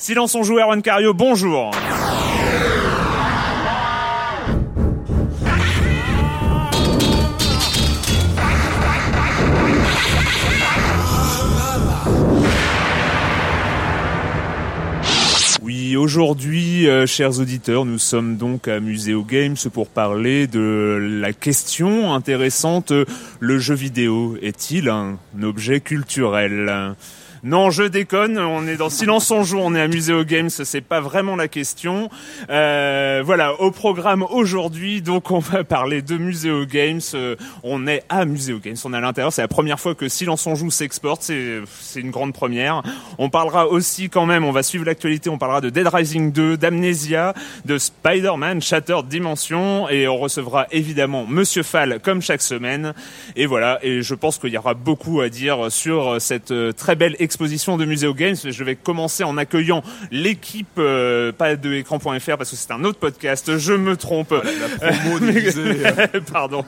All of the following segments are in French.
Silence on joue, Erwan Cario, bonjour. Oui, aujourd'hui, euh, chers auditeurs, nous sommes donc à Muséo Games pour parler de la question intéressante, le jeu vidéo est-il un objet culturel? Non, je déconne. On est dans Silence on joue. On est amusé aux games. C'est pas vraiment la question. Euh, voilà, au programme aujourd'hui, donc on va parler de Muséo Games. Euh, on est à Muséo Games. On est à l'intérieur. C'est la première fois que Silence on joue s'exporte. C'est une grande première. On parlera aussi quand même. On va suivre l'actualité. On parlera de Dead Rising 2, d'Amnesia, de Spider-Man Shattered Dimension et on recevra évidemment Monsieur Fall comme chaque semaine. Et voilà. Et je pense qu'il y aura beaucoup à dire sur cette euh, très belle exposition de Muséo Games. Je vais commencer en accueillant l'équipe, euh, pas de écran.fr parce que c'est un autre podcast, je me trompe. la promo. Pardon.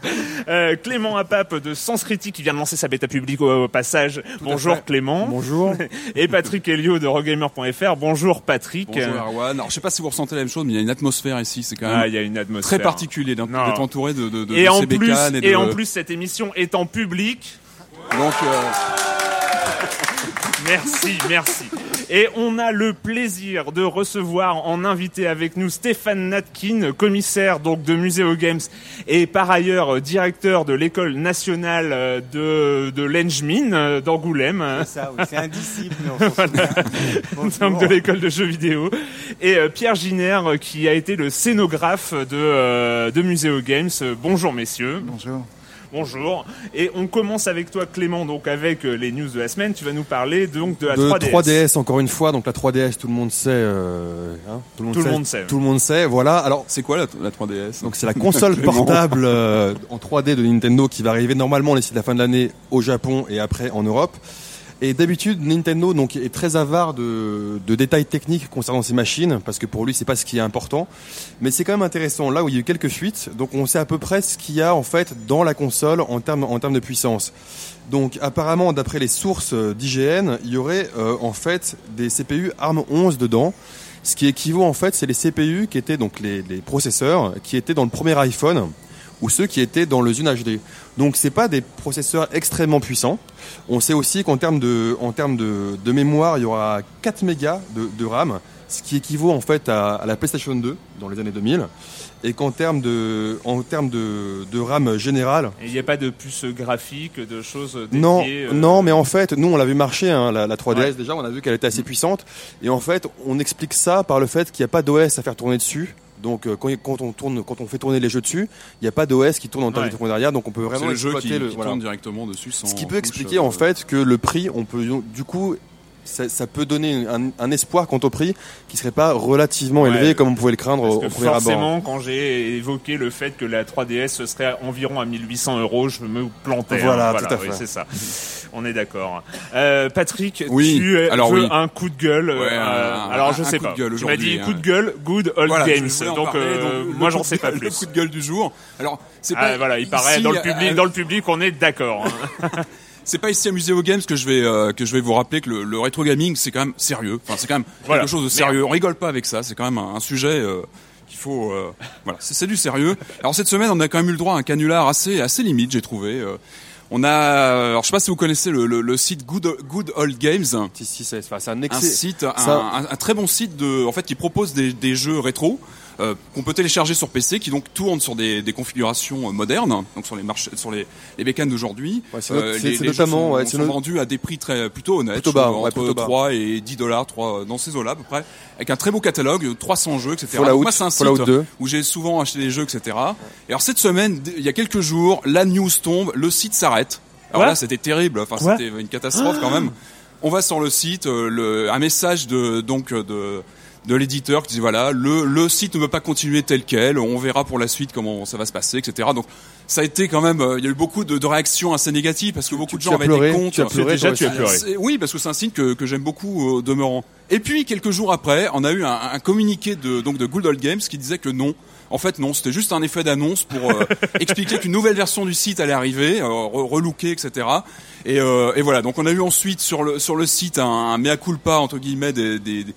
Euh, Clément Apap de Sens Critique qui vient de lancer sa bêta publique au, au passage. Bonjour. Clément. Bonjour. Et Patrick Helio de Rogamer.fr. Bonjour Patrick. Bonjour Erwan. Alors je sais pas si vous ressentez la même chose, mais il y a une atmosphère ici, c'est quand même Ah, il y a une atmosphère. très particulier d'être entouré de, de, de, Et de en ces plus, bécanes et, de... et en plus, cette émission est en public. donc euh, Merci, merci. Et on a le plaisir de recevoir en invité avec nous Stéphane Natkin, commissaire donc de Muséo Games et par ailleurs euh, directeur de l'école nationale euh, de, de l'Engmin euh, d'Angoulême. C'est ça, oui, c'est mais on donc de l'école de jeux vidéo et Pierre Giner qui a été le scénographe de de Muséo Games. Bonjour messieurs. Bonjour. Bonjour. Et on commence avec toi Clément donc avec euh, les news de la semaine. Tu vas nous parler donc de la de 3DS. 3DS. encore une fois. Donc la 3DS, tout le monde sait. euh, hein, tout le monde Tout le sait. monde sait. Tout le monde sait. Voilà. Alors c'est quoi la, la 3DS donc c'est la console portable euh, en 3D de Nintendo qui va arriver normalement d'ici la fin de l'année au Japon et après en Europe. Et d'habitude, Nintendo donc est très avare de, de détails techniques concernant ses machines parce que pour lui c'est pas ce qui est important. Mais c'est quand même intéressant. Là où il y a eu quelques fuites, donc on sait à peu près ce qu'il y a en fait dans la console en termes en termes de puissance. Donc apparemment, d'après les sources euh, d'IGN, il y aurait euh, en fait des CPU ARM 11 dedans. Ce qui équivaut en fait, c'est les CPU qui étaient donc les, les processeurs qui étaient dans le premier iPhone ou ceux qui étaient dans le Zune HD. Donc c'est pas des processeurs extrêmement puissants. On sait aussi qu'en termes de en termes de, de mémoire, il y aura 4 mégas de, de RAM, ce qui équivaut en fait à, à la PlayStation 2 dans les années 2000, et qu'en termes de en termes de, de RAM générale, Et il n'y a pas de puce graphique, de choses dédiées. non, euh, non, mais en fait, nous on l'avait marché, hein, la, la 3DS Ouais. déjà, on a vu qu'elle était assez puissante, et en fait, on explique ça par le fait qu'il n'y a pas d'OS à faire tourner dessus. Donc euh, quand, quand on tourne, quand on fait tourner les jeux dessus, il n'y a pas d'OS qui tourne en termes Ouais. de derrière, donc on peut vraiment le jeu qui, qui le. voilà. tourne directement dessus sans Ce qui peut expliquer euh, en fait que le prix, on peut du coup ça, ça peut donner un, un espoir quant au prix qui serait pas relativement élevé comme on pouvait le craindre au, au premier abord. forcément, quand j'ai évoqué le fait que la 3DS serait environ à 1800 euros, je me plantais. hein. Voilà, tout à oui, fait. c'est ça. On est d'accord. Euh, Patrick, Oui, tu alors veux oui. un coup de gueule. Ouais, euh, alors un- je sais pas. tu m'as dit coup hein. de gueule, good old Voilà, games. Donc parler, euh, donc, moi j'en sais pas plus. Le coup de gueule du jour. Alors, c'est Ah, pas voilà, il paraît dans le public, dans le public, on est d'accord. hein. c'est pas ici à Museo Games que je vais euh, que je vais vous rappeler que le, le rétro gaming c'est quand même sérieux. Enfin, c'est quand même Voilà. quelque chose de sérieux. On rigole pas avec ça. C'est quand même un, un sujet euh, qu'il faut. euh, voilà, c'est c'est du sérieux. Alors cette semaine, on a quand même eu le droit à un canular assez assez limite, j'ai trouvé. Euh. on a, alors je sais pas si vous connaissez le, le, le site Good Good Old Games. Si, si, c'est un excellent. site, un- un très bon site de, en fait, qui propose des, des jeux rétro euh, qu'on peut télécharger sur PC, qui donc tournent sur des, des configurations euh, modernes, donc sur les marchés, sur les, les bécanes d'aujourd'hui. Ouais, c'est not- c'est- les, c'est les jeux notamment, sont, ouais, c'est sont no- vendus à des prix très plutôt honnêtes, Plutôt bas, trouve, entre plutôt bas. 3 et 10 dollars, 3 dans ces eaux-là à peu près, avec un très beau catalogue, 300 jeux, etc. Fallout, Donc moi, c'est un site 2. où j'ai souvent acheté des jeux, etc. Et alors cette semaine, il y a quelques jours, la news tombe, le site s'arrête. Alors là, c'était terrible. Enfin, c'était une catastrophe quand même. On va sur le site, euh, le, un message de donc euh, de de l'éditeur qui dit voilà le le site ne veut pas continuer tel quel. On verra pour la suite comment ça va se passer, etc. Donc ça a été quand même. euh, Il y a eu beaucoup de, de réactions assez négatives parce que beaucoup de gens avaient pleuré, des comptes. tu as pleuré, déjà, tu as pleuré. Oui, parce que c'est un site que, que j'aime beaucoup au demeurant. Et puis quelques jours après, on a eu un, un communiqué de donc de Good Old Games qui disait que non. En fait, non, c'était juste un effet d'annonce pour euh, expliquer qu'une nouvelle version du site allait arriver, euh, etc. Et, euh, et voilà. Donc, on a eu ensuite sur le sur le site un, un mea culpa entre guillemets des, des- des-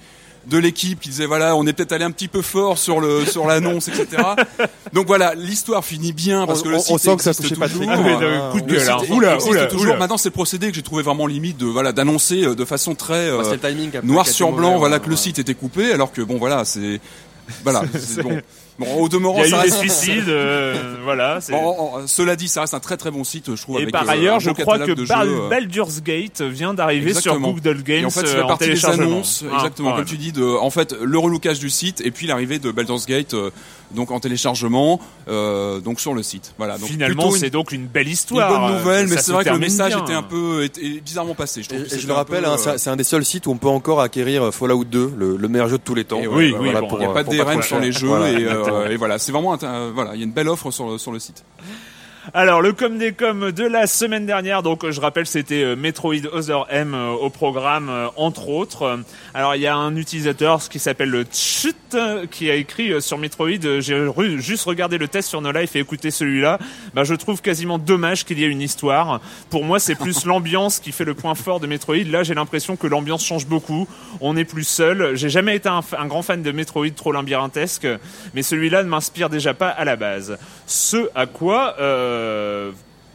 de l'équipe qui disait voilà, on est peut-être allé un petit peu fort sur le sur l'annonce, etc. Donc voilà, l'histoire finit bien parce On- que le site on sent que ça existe touchait Patrick. toujours. Ah, mais, euh, coup de Le gueule. hein. Oula, oula, toujours. oula. Maintenant, c'est le procédé que j'ai trouvé vraiment limite de voilà d'annoncer euh, de façon très euh, Ouais, c'est le timing après noir sur blanc, mauvais, voilà ouais, que le site était coupé, alors que bon voilà c'est voilà c'est bon. Bon, au Il demeurant, y a ça eu des reste- suicides, euh, voilà. c'est- Bon, en- en- cela dit, ça reste un très très bon site, je trouve. Et avec, par euh, ailleurs, je crois que Bal- jeux, euh. Baldur's Gate vient d'arriver sur. Google Games Et en fait, c'est la en partie des annonces, Ah, exactement, comme tu dis, de, en fait, le relookage du site et puis l'arrivée de Baldur's Gate, euh, donc en téléchargement, euh, donc sur le site. Voilà. Donc Finalement, une- c'est donc une belle une histoire. bonne nouvelle, mais ça c'est vrai que le message bien. était un peu était bizarrement passé. Je trouve Et, le rappelle, hein, euh, c'est un des seuls sites où on peut encore acquérir Fallout 2, le, le meilleur jeu de tous les temps. Oui, oui, Il n'y a pas de DRM sur les jeux et, et voilà, c'est vraiment voilà, il y a une belle offre sur le, sur le site. Alors, le com des com de la semaine dernière, donc je rappelle, c'était euh, Metroid Other M euh, au programme, euh, entre autres. Alors, il y a un utilisateur qui s'appelle le Tchut, qui a écrit sur Metroid, j'ai juste regardé le test sur No Life et écouté celui-là. Bah, je trouve quasiment dommage qu'il y ait une histoire. Pour moi, c'est plus l'ambiance qui fait le point fort de Metroid. Là, j'ai l'impression que l'ambiance change beaucoup. On n'est plus seul. J'ai jamais été un grand fan de Metroid trop labyrinthesque, mais celui-là ne m'inspire déjà pas à la base. Ce à quoi euh,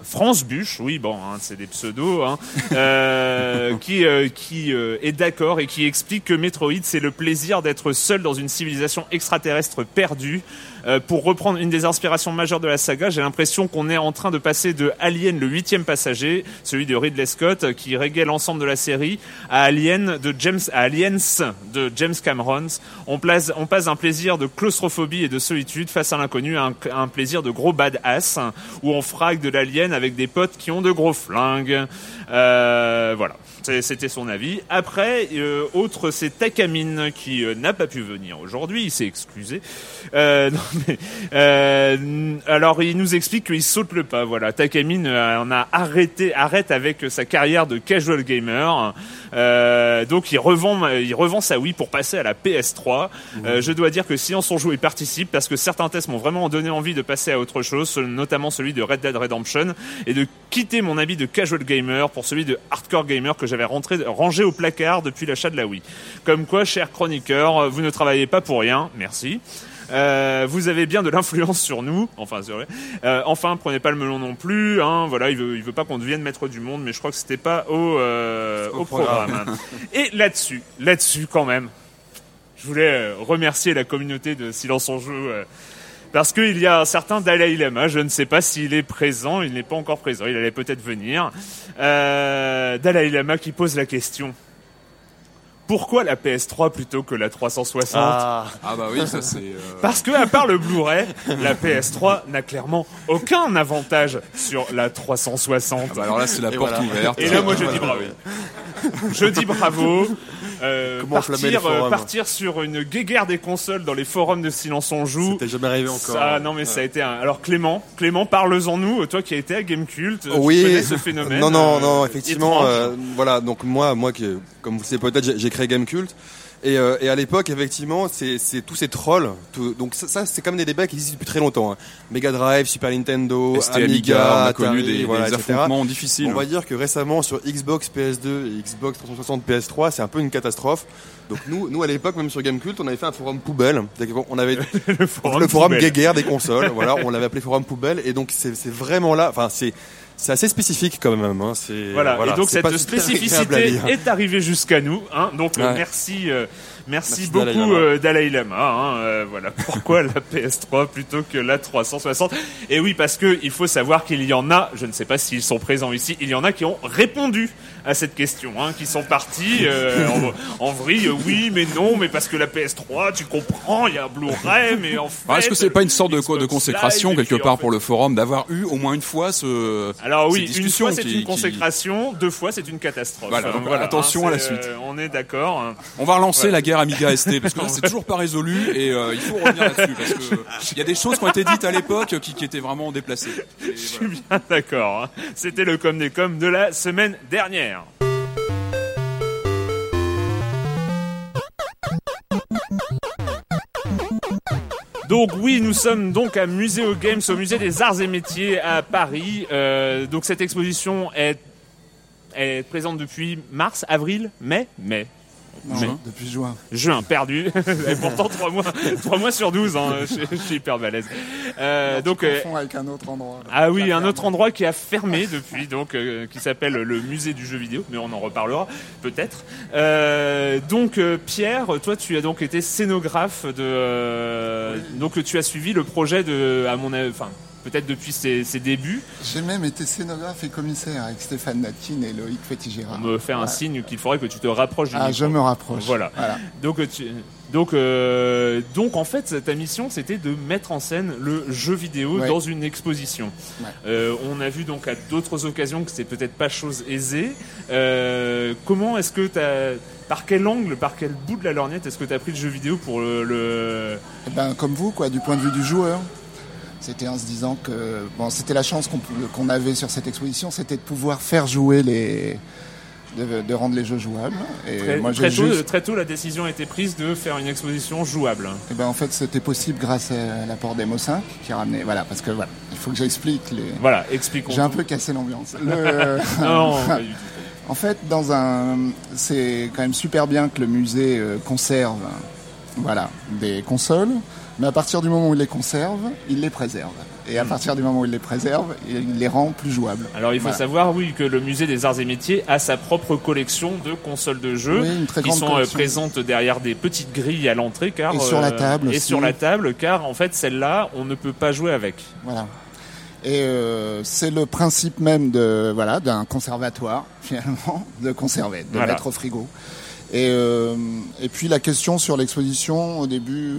France Buche, oui bon, hein, c'est des pseudos, hein, euh, qui euh, qui euh, est d'accord et qui explique que Metroid c'est le plaisir d'être seul dans une civilisation extraterrestre perdue. Euh, pour reprendre une des inspirations majeures de la saga, j'ai l'impression qu'on est en train de passer de Alien, le huitième passager, celui de Ridley Scott, euh, qui régale l'ensemble de la série, à Alien de James, à Aliens de James Cameron. On, place, on passe d'un plaisir de claustrophobie et de solitude face à l'inconnu à un, plaisir de gros badass, où on frague de l'alien avec des potes qui ont de gros flingues. Euh, voilà, c'était son avis. Après, euh, autre, c'est Takamine qui euh, n'a pas pu venir aujourd'hui, il s'est excusé. Euh, non, mais, euh, alors, il nous explique qu'il saute le pas. Voilà, Takamine euh, en a arrêté, arrête avec sa carrière de casual gamer. Euh, donc, il revend, il revend sa Wii pour passer à la PS3. Euh, je dois dire que Silence on joue y participe parce que certains tests m'ont vraiment donné envie de passer à autre chose, notamment celui de Red Dead Redemption et de quitter mon habit de casual gamer pour celui de hardcore gamer que j'avais rentré, rangé au placard depuis l'achat de la Wii. Comme quoi, cher chroniqueur, vous ne travaillez pas pour rien. Merci. Euh, vous avez bien de l'influence sur nous. Enfin, c'est vrai. Euh, enfin, prenez pas le melon non plus. Hein. Voilà, il veut, il veut pas qu'on devienne maître du monde, mais je crois que c'était pas au, euh, au, programme. Et là-dessus, là-dessus quand même, je voulais euh, remercier la communauté de Silence en Jeu. Parce qu'il y a un certain Dalai Lama, je ne sais pas s'il est présent, il n'est pas encore présent, il allait peut-être venir. Euh, Dalai Lama qui pose la question. Pourquoi la PS3 plutôt que la 360 Ah, Ah bah oui, ça c'est. euh, Parce que, à part le Blu-ray, la PS3 n'a clairement aucun avantage sur la 360. ah bah alors là c'est la Et porte voilà. ouverte. Et là, moi, je dis bravo. je dis bravo. Euh, partir, euh, partir sur une guéguerre des consoles dans les forums de Silence on joue. C'était jamais arrivé encore. Ça, non mais ça a été un... Alors Clément, Clément, parle-en-nous, toi qui as été à Gamecult, tu oui, connais ce phénomène Non, non, euh, non, effectivement, euh, voilà. Donc moi, moi, qui, comme vous le savez peut-être, j'ai- j'ai créé Gamecult. Et, euh, et à l'époque, effectivement, c'est tous ces trolls. tout- donc ça, ça, c'est comme des débats qui existent depuis très longtemps. hein. Mega Drive, Super Nintendo, ST Amiga, on a Atari, connu des, voilà, des affrontements difficiles. On va dire que récemment sur Xbox PS2 et Xbox 360 PS3, c'est un peu une catastrophe. Donc nous, nous à l'époque, même sur Gamecult, on avait fait un forum poubelle. On avait le forum, le forum guéguerre des consoles. voilà, on l'avait appelé forum poubelle. Et donc c'est c'est vraiment là. Enfin, c'est c'est assez spécifique quand même. Hein. C'est Voilà, et donc cette spécificité est arrivée jusqu'à nous. Hein. Donc euh, Ouais. merci, euh, merci, Merci beaucoup Dalai Lama. euh, Dalai Lama. hein. Euh, voilà pourquoi la PS3 plutôt que la 360. Et oui, parce que il faut savoir qu'il y en a, je ne sais pas s'ils sont présents ici, il y en a qui ont répondu à cette question, hein, qui sont partis euh, en, en vrille. Oui, mais non, mais parce que la PS3, tu comprends, il y a un Blu-ray, mais en fait. Ah, Est-ce que c'est pas une sorte de, de consécration Live, quelque en part fait- pour le forum d'avoir eu au moins une fois ce Alors oui, une fois c'est une qui- consécration, deux fois c'est une catastrophe. Voilà, donc attention à la c'est, suite. on est d'accord. On va relancer Ouais. la guerre Amiga ST parce que c'est toujours pas résolu et euh, il faut revenir là-dessus parce que il y a des choses qui ont été dites à l'époque qui, qui étaient vraiment déplacées. Je suis bien d'accord. hein. C'était le com des coms de la semaine dernière. Donc oui, nous sommes donc à Muséo Games, au musée des Arts et Métiers à Paris. Euh, donc cette exposition est, est présente depuis mars, avril, mai, mai. Non, Mais- depuis juin. Juin, perdu. Et pourtant, 3 mois, trois mois sur 12, hein, je, je suis hyper balèze. Euh, donc, euh, avec un autre endroit. ah oui, un autre endroit qui a fermé depuis, donc euh, qui s'appelle le musée du jeu vidéo, mais on en reparlera peut-être. Euh, donc euh, Pierre, toi tu as donc été scénographe de, donc tu as suivi le projet de, à mon enfin peut-être depuis ses, ses débuts. J'ai même été scénographe et commissaire avec Stéphane Natkin et Loïc On Fétigéra. me fait un signe qu'il faudrait que tu te rapproches du Ah, micro. je me rapproche. Voilà. voilà. Donc, tu- donc, euh, donc en fait, ta mission, c'était de mettre en scène le jeu vidéo Ouais. dans une exposition. Ouais. Euh, on a vu donc à d'autres occasions que c'est peut-être pas chose aisée. Euh, comment est-ce que t'as, par quel angle, par quel bout de la lorgnette, est-ce que tu as pris le jeu vidéo pour le, le- Eh ben, comme vous, quoi, du point de vue du joueur. C'était en se disant que bon, c'était la chance qu'on qu'on avait sur cette exposition, c'était de pouvoir faire jouer les, de, de rendre les jeux jouables. Et très, moi, très j'ai tôt, juste, très tôt, la décision a été prise de faire une exposition jouable. eh ben, en fait, c'était possible grâce à l'apport d'Emo 5 qui a ramené, voilà, parce que voilà, il faut que j'explique les. Voilà, expliquons. J'ai un peu cassé l'ambiance. Le- Non, pas du tout. En fait, dans un, c'est quand même super bien que le musée euh, conserve, voilà, des consoles, mais à partir du moment où il les conserve, il les préserve. Et à Hmm. partir du moment où il les préserve, il les rend plus jouables. Alors il faut Voilà. savoir, oui, que le musée des arts et métiers a sa propre collection de consoles de jeux Oui, une très qui sont euh, collection. présentes derrière des petites grilles à l'entrée, car Et sur la euh, table et sur la table, car en fait celle-là, on ne peut pas jouer avec. Voilà. Et euh, c'est le principe même de voilà d'un conservatoire finalement de conserver, de Voilà. mettre au frigo. Et euh, et puis la question sur l'exposition au début,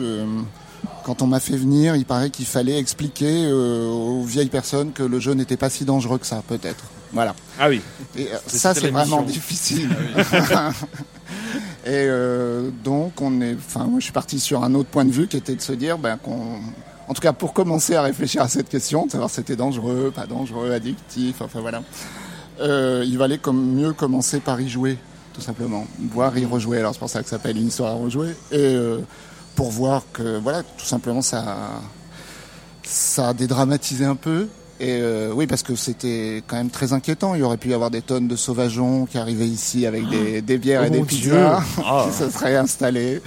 quand on m'a fait venir, il paraît qu'il fallait expliquer euh, aux vieilles personnes que le jeu n'était pas si dangereux que ça, peut-être. Voilà. Ah oui. Et euh, ça, c'est vraiment difficile. et euh, donc, on est. Enfin, moi, je suis parti sur un autre point de vue qui était de se dire, ben, qu'on. En tout cas, pour commencer à réfléchir à cette question, de savoir si c'était dangereux, pas dangereux, addictif, enfin voilà. Euh, il valait comme mieux commencer par y jouer, tout simplement, voir y rejouer. Alors c'est pour ça que ça s'appelle une histoire à rejouer. Et euh, pour voir que, voilà, tout simplement, ça, ça a dédramatisé un peu. Et euh, oui, parce que c'était quand même très inquiétant. Il y aurait pu y avoir des tonnes de sauvageons qui arrivaient ici avec des, des bières Oh et des mon pizzas. Ah. qui se seraient installés,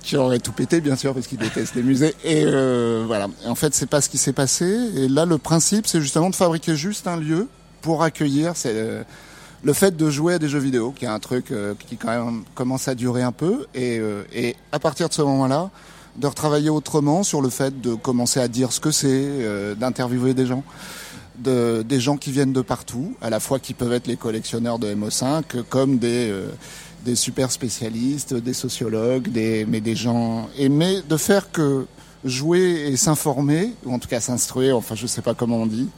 qui auraient tout pété, bien sûr, parce qu'ils détestent les musées. Et euh, voilà. Et en fait, c'est pas ce qui s'est passé. Et là, le principe, c'est justement de fabriquer juste un lieu pour accueillir euh, le fait de jouer à des jeux vidéo, qui est un truc euh, qui quand même commence à durer un peu. Et, euh, et à partir de ce moment-là, de retravailler autrement sur le fait de commencer à dire ce que c'est, euh, d'interviewer des gens, de, des gens qui viennent de partout, à la fois qui peuvent être les collectionneurs de MO5, comme des, des super spécialistes, des sociologues, des, mais des gens, et de faire que jouer et s'informer, ou en tout cas s'instruire, enfin je sais pas comment on dit,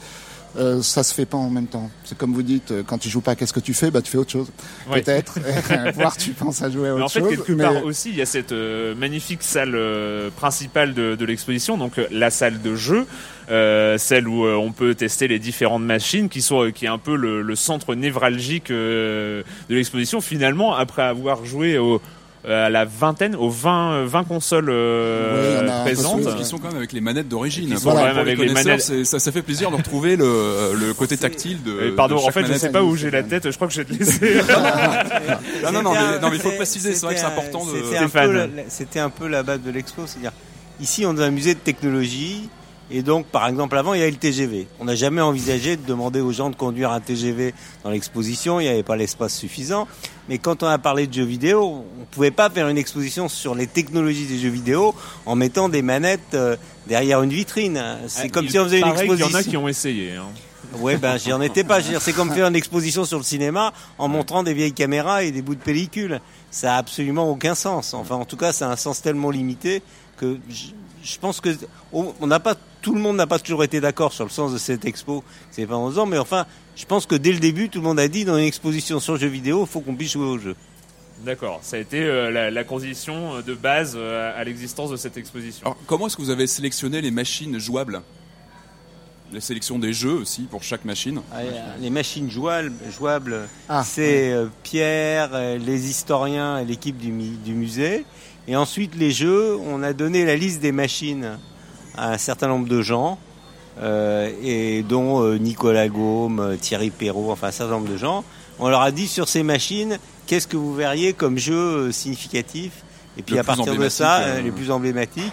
Euh, ça se fait pas en même temps. C'est comme vous dites, euh, quand tu joues pas, qu'est-ce que tu fais? Bah, tu fais autre chose. Ouais. Peut-être. Voire tu penses à jouer à autre Mais en fait, chose. quelque mais- part aussi, il y a cette euh, magnifique salle euh, principale de, de l'exposition, donc euh, la salle de jeu, euh, celle où euh, on peut tester les différentes machines, qui sont, euh, qui est un peu le, le centre névralgique euh, de l'exposition. Finalement, après avoir joué au, à la vingtaine, aux 20, euh, 20 consoles euh, Oui, présentes. Qui sont quand même avec les manettes d'origine. Pour même avec les manettes. Ça, ça fait plaisir de retrouver le, le côté tactile de. Euh, pardon, de en fait, je manette. sais pas où j'ai la tête. Je crois que je vais te laisser. Non, non, non, mais, un- non, mais il faut préciser, c'est vrai que c'est important de. C'était un, peu la- la- c'était un peu la base de l'expo, c'est-à-dire ici on est dans un musée de technologie et donc par exemple avant il y avait le TGV. On n'a jamais envisagé de demander aux gens de conduire un TGV dans l'exposition, il n'y avait pas l'espace suffisant. Mais quand on a parlé de jeux vidéo, on pouvait pas faire une exposition sur les technologies des jeux vidéo en mettant des manettes euh, derrière une vitrine. C'est comme Ah, Il si on faisait une exposition. y en a qui ont essayé. hein. Ouais, ben j'y en étais pas. C'est comme faire une exposition sur le cinéma en montrant des vieilles caméras et des bouts de pellicule. Ça a absolument aucun sens. Enfin, en tout cas, ça a un sens tellement limité que je, je pense que on n'a pas tout le monde n'a pas toujours été d'accord sur le sens de cette expo. C'est pas 11 ans, mais enfin, je pense que dès le début, tout le monde a dit dans une exposition sur le jeu vidéo, il faut qu'on puisse jouer au jeu. D'accord, ça a été euh, la, la condition de base euh, à l'existence de cette exposition. Alors, comment est-ce que vous avez sélectionné les machines jouables? La sélection des jeux aussi pour chaque machine? Ah, Les machines jouables, jouables Ah, c'est euh, Pierre, euh, les historiens et l'équipe du musée. Et ensuite, les jeux, on a donné la liste des machines à un certain nombre de gens, euh, et dont euh, Nicolas Gaume, euh, Thierry Perrault, enfin un certain nombre de gens. On leur a dit sur ces machines, qu'est-ce que vous verriez comme jeu euh, significatif? Et puis Le à partir de ça, euh, les plus emblématiques,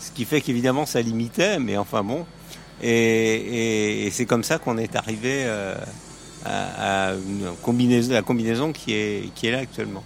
ce qui fait qu'évidemment ça limitait, mais enfin bon. Et, et- et c'est comme ça qu'on est arrivé euh, à, à une combinaison, la combinaison qui est, qui est là actuellement.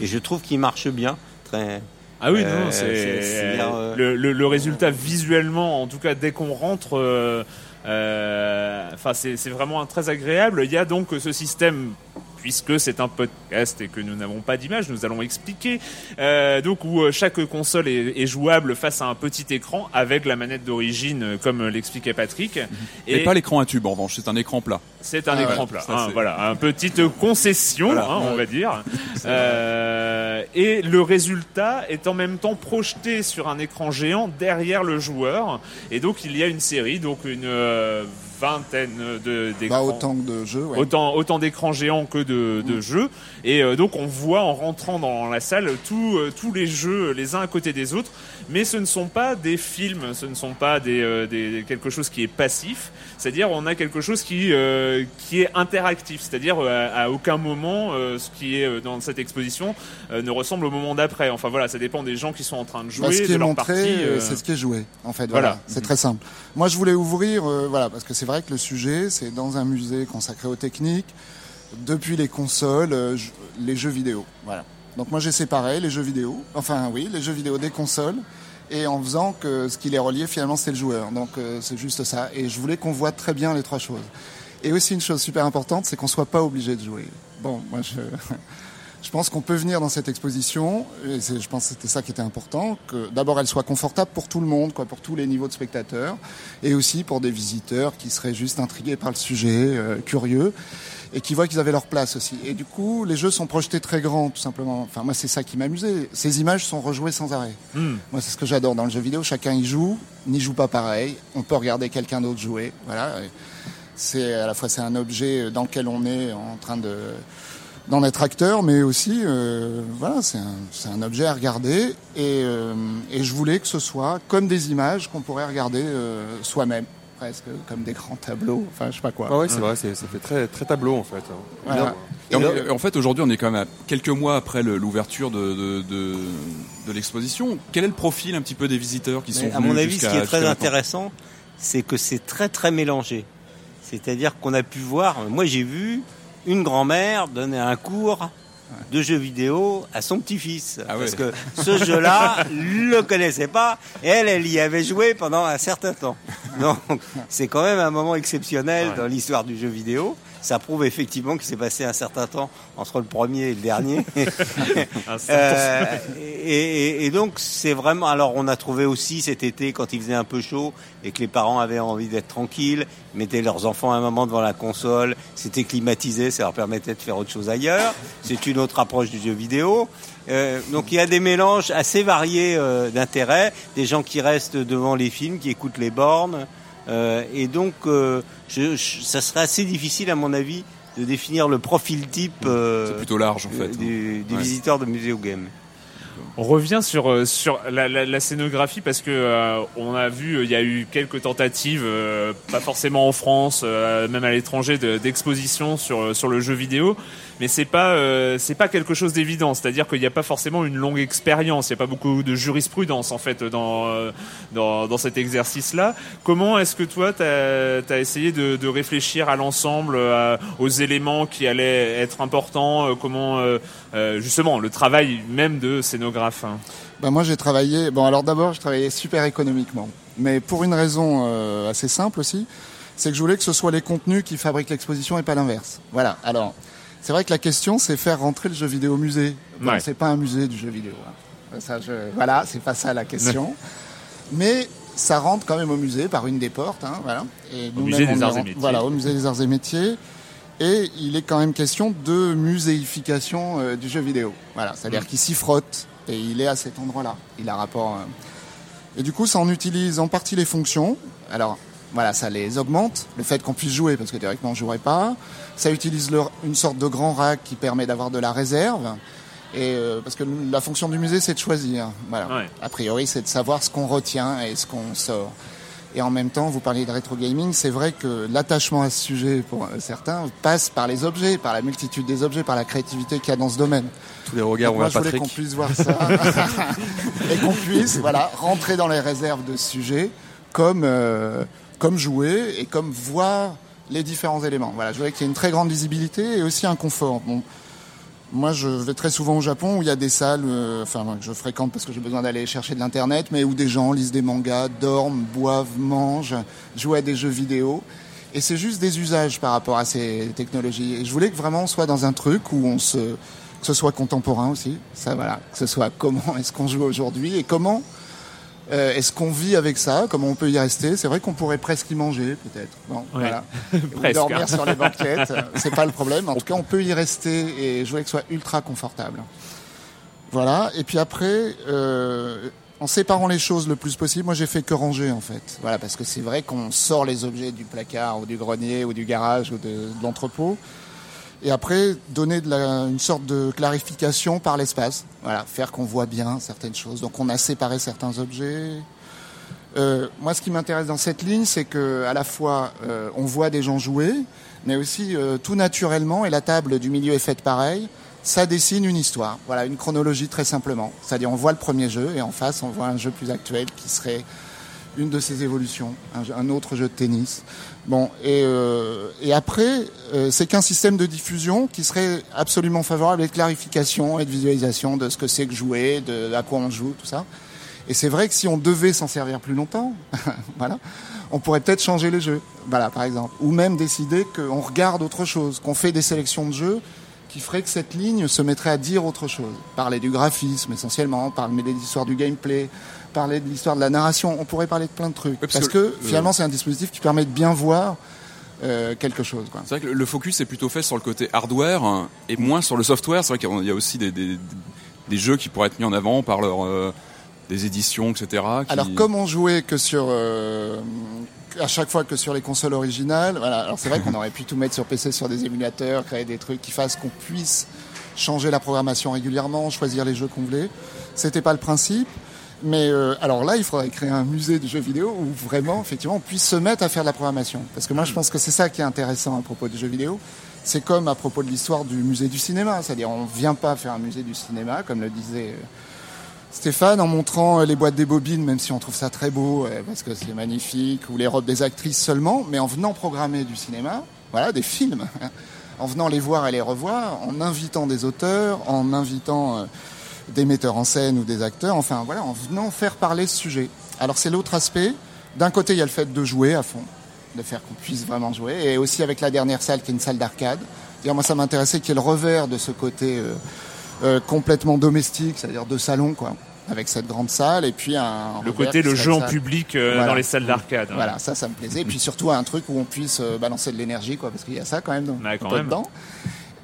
Et je trouve qu'il marche bien. Très, Ah oui, Euh, non, c'est- c'est c'est-à-dire, euh, le, le, le résultat visuellement, en tout cas dès qu'on rentre, euh, euh, enfin c'est c'est vraiment un- très agréable. Il y a donc ce système. Puisque c'est un podcast et que nous n'avons pas d'image, nous allons expliquer. Euh, donc où euh, chaque console est, est jouable face à un petit écran avec la manette d'origine, euh, comme l'expliquait Patrick. Et, pas l'écran à tube en revanche, c'est un écran plat. C'est un Ah écran ouais, plat. ça, hein, voilà, un petite concession, Voilà. hein, on va dire. Euh, et le résultat est en même temps projeté sur un écran géant derrière le joueur. Et donc il y a une série, donc une vingtaine de bah, autant de jeux, ouais. Autant, autant d'écrans géants que de, de jeux. Et euh, donc on voit en rentrant dans la salle tous euh, tous les jeux les uns à côté des autres. Mais ce ne sont pas des films, ce ne sont pas des, euh, des quelque chose qui est passif. C'est-à-dire on a quelque chose qui qui est interactif. C'est-à-dire à, à aucun moment ce qui est dans cette exposition ne ressemble au moment d'après. Enfin voilà, ça dépend des gens qui sont en train de jouer, Bah, ce qui de est leur montré, c'est ce qui est joué, en fait. Voilà. Voilà, c'est très simple. Moi, je voulais ouvrir, voilà, parce que c'est vrai que le sujet, c'est dans un musée consacré aux techniques, depuis les consoles, euh, les jeux vidéo. Voilà. Donc moi, j'ai séparé les jeux vidéo, enfin oui, les jeux vidéo des consoles, et en faisant que ce qui les reliait finalement, c'est le joueur. Donc euh, c'est juste ça. Et je voulais qu'on voit très bien les trois choses. Et aussi une chose super importante, c'est qu'on soit pas obligé de jouer. Bon, moi je. Je pense qu'on peut venir dans cette exposition, et c'est- je pense que c'était ça qui était important, que d'abord elle soit confortable pour tout le monde, quoi, pour tous les niveaux de spectateurs, et aussi pour des visiteurs qui seraient juste intrigués par le sujet, euh, curieux, et qui voient qu'ils avaient leur place aussi. Et du coup, les jeux sont projetés très grands, tout simplement. Enfin, moi, c'est ça qui m'amusait. Ces images sont rejouées sans arrêt. hmm. Moi, c'est ce que j'adore dans le jeu vidéo. Chacun y joue, n'y joue pas pareil. On peut regarder quelqu'un d'autre jouer. Voilà. C'est à la fois c'est un objet dans lequel on est en train de d'en être acteur, mais aussi euh, voilà, c'est un, c'est un objet à regarder. Et, euh, et je voulais que ce soit comme des images qu'on pourrait regarder euh, soi-même, presque comme des grands tableaux. Enfin, je sais pas quoi. Ah ouais, c'est vrai, c'est- ça fait très, très tableau en fait. Voilà. Et en, et en fait, aujourd'hui, on est quand même à quelques mois après le- l'ouverture de, de, de, de l'exposition. Quel est le profil un petit peu des visiteurs qui sont Mais venus à mon avis, ce qui est très intéressant, c'est que c'est très très mélangé. C'est-à-dire qu'on a pu voir, moi j'ai vu une grand-mère donner un cours de jeux vidéo à son petit-fils. Ah. Parce que ce jeu-là, le connaissait pas, et elle, elle y avait joué pendant un certain temps. Donc, c'est quand même un moment exceptionnel dans l'histoire du jeu vidéo. Ça prouve effectivement qu'il s'est passé un certain temps entre le premier et le dernier. euh, et, donc, c'est vraiment. Alors, on a trouvé aussi cet été, quand il faisait un peu chaud et que les parents avaient envie d'être tranquilles, mettaient leurs enfants un moment devant la console, c'était climatisé, ça leur permettait de faire autre chose ailleurs. C'est une autre approche du jeu vidéo. Euh, donc il y a des mélanges assez variés euh, d'intérêts, des gens qui restent devant les films, qui écoutent les bornes, et donc euh, je, je, ça serait assez difficile à mon avis de définir le profil type c'est plutôt large en fait du, du ouais. visiteur de musée ou game. On revient sur euh, sur la, la, scénographie parce que euh, on a vu il y a eu quelques tentatives, euh, pas forcément en France, même à l'étranger, d'exposition sur sur le jeu vidéo, mais c'est pas c'est pas quelque chose d'évident. C'est-à-dire qu'il n'y a pas forcément une longue expérience, il n'y a pas beaucoup de jurisprudence en fait dans dans, dans cet exercice-là. Comment est-ce que toi tu as, essayé de réfléchir à l'ensemble, aux éléments qui allaient être importants, comment justement le travail même de scénographie ben moi j'ai travaillé. Bon alors d'abord je travaillais super économiquement, mais pour une raison euh, assez simple aussi, c'est que je voulais que ce soit les contenus qui fabriquent l'exposition et pas l'inverse. Voilà. Alors c'est vrai que la question c'est faire rentrer le jeu vidéo au musée. Bon, ouais. C'est pas un musée du jeu vidéo. Hein. Ça, je... Voilà, c'est pas ça la question. mais ça rentre quand même au musée par une des portes. Hein, voilà. Et au musée des arts et métiers. Voilà, au musée des arts et métiers et il est quand même question de muséification euh, du jeu vidéo. Voilà, c'est-à-dire mmh. qu'il s'y frotte et il est à cet endroit-là. Il a rapport. Euh... Et du coup, ça en utilise en partie les fonctions. Alors, voilà, ça les augmente. Le fait qu'on puisse jouer, parce que directement on jouerait pas. Ça utilise une sorte de grand rack qui permet d'avoir de la réserve. Et euh, parce que la fonction du musée, c'est de choisir. Voilà. Ouais. A priori, c'est de savoir ce qu'on retient et ce qu'on sort. Et en même temps, vous parliez de rétro gaming, c'est vrai que l'attachement à ce sujet pour certains passe par les objets, par la multitude des objets, par la créativité qu'il y a dans ce domaine. Tous les regards Donc moi, on je voulais qu'on puisse voir ça et qu'on puisse, voilà, rentrer dans les réserves de ce sujet, comme euh, comme jouer et comme voir les différents éléments. Voilà, je voulais qu'il y ait une très grande visibilité et aussi un confort. Bon, moi, je vais très souvent au Japon où il y a des salles, euh, enfin, que je fréquente parce que j'ai besoin d'aller chercher de l'internet, mais où des gens lisent des mangas, dorment, boivent, mangent, jouent à des jeux vidéo. Et c'est juste des usages par rapport à ces technologies. Et je voulais que vraiment on soit dans un truc où on se, que ce soit contemporain aussi, ça voilà, que ce soit comment est-ce qu'on joue aujourd'hui et comment euh, Est-ce qu'on vit avec ça Comment on peut y rester C'est vrai qu'on pourrait presque y manger, peut-être. Ouais. voilà. dormir sur les banquettes, c'est pas le problème. En tout cas, on peut y rester et jouer que ce soit ultra confortable. Voilà. Et puis après, euh, en séparant les choses le plus possible, moi j'ai fait que ranger en fait. Voilà, parce que c'est vrai qu'on sort les objets du placard ou du grenier ou du garage ou de, de l'entrepôt et après donner de la, une sorte de clarification par l'espace. Voilà, faire qu'on voit bien certaines choses. Donc on a séparé certains objets. Euh, moi, ce qui m'intéresse dans cette ligne, c'est que à la fois euh, on voit des gens jouer, mais aussi euh, tout naturellement, et la table du milieu est faite pareil. Ça dessine une histoire, voilà, une chronologie très simplement. C'est-à-dire, on voit le premier jeu et en face, on voit un jeu plus actuel qui serait une de ses évolutions, un, autre jeu de tennis. Bon, et, euh, après, euh, c'est qu'un système de diffusion qui serait absolument favorable et de clarification et de visualisation de ce que c'est que jouer, de à quoi on joue, tout ça. Et c'est vrai que si on devait s'en servir plus longtemps, voilà, on pourrait peut-être changer les jeux, voilà, par exemple, ou même décider qu'on regarde autre chose, qu'on fait des sélections de jeux qui ferait que cette ligne se mettrait à dire autre chose. Parler du graphisme essentiellement, parler de l'histoire du gameplay, parler de l'histoire de la narration. On pourrait parler de plein de trucs. Oui, parce, parce, que, que finalement, c'est un dispositif qui permet de bien voir euh, quelque chose. C'est vrai que le focus est plutôt fait sur le côté hardware hein, et moins sur le software. C'est vrai qu'il y a aussi des, des, des, jeux qui pourraient être mis en avant par leur... Euh, des éditions, etc. Qui... Alors comme on jouait que sur euh, à chaque fois que sur les consoles originales, voilà. Alors c'est vrai qu'on aurait pu tout mettre sur PC, sur des émulateurs, créer des trucs qui fassent qu'on puisse changer la programmation régulièrement, choisir les jeux qu'on voulait. C'était pas le principe. Mais euh, alors là, il faudrait créer un musée du jeu vidéo où vraiment, effectivement, on puisse se mettre à faire de la programmation. Parce que moi, je pense que c'est ça qui est intéressant à propos du jeu vidéo. C'est comme à propos de l'histoire du musée du cinéma. C'est-à-dire, on vient pas faire un musée du cinéma, comme le disait Stéphane, en montrant les boîtes des bobines, même si on trouve ça très beau, parce que c'est magnifique, ou les robes des actrices seulement, mais en venant programmer du cinéma, voilà, des films, en venant les voir et les revoir, en invitant des auteurs, en invitant des metteurs en scène ou des acteurs, enfin voilà, en venant faire parler ce sujet. Alors c'est l'autre aspect, D'un côté, il y a le fait de jouer à fond, de faire qu'on puisse vraiment jouer, et aussi avec la dernière salle qui est une salle d'arcade. Moi, ça m'intéressait qu'il y ait le revers de ce côté euh, euh, complètement domestique, c'est-à-dire de salon, quoi, avec cette grande salle, et puis un Le côté le jeu en salle- public euh, Voilà. dans les salles d'arcade. hein. Voilà, ça, ça me plaisait. Et puis surtout un truc où on puisse euh, balancer de l'énergie, quoi, parce qu'il y a ça quand même, dans, Ouais, quand même. dedans.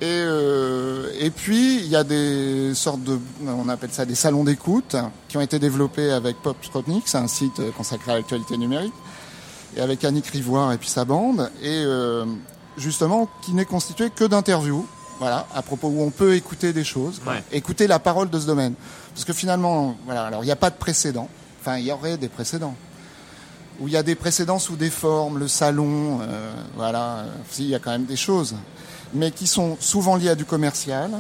Et, euh, et puis il y a des sortes de, on appelle ça des salons d'écoute, qui ont été développés avec Pop Sputnik, c'est un site euh, consacré à l'actualité numérique, et avec Annick Rivoire et puis sa bande, et euh, justement qui n'est constitué que d'interviews. Voilà, à propos où on peut écouter des choses, quoi. Ouais. écouter la parole de ce domaine. Parce que finalement, voilà, alors il n'y a pas de précédent. Enfin, il y aurait des précédents où il y a des précédents sous des formes, le salon, euh, voilà, il y a quand même des choses, mais qui sont souvent liées à du commercial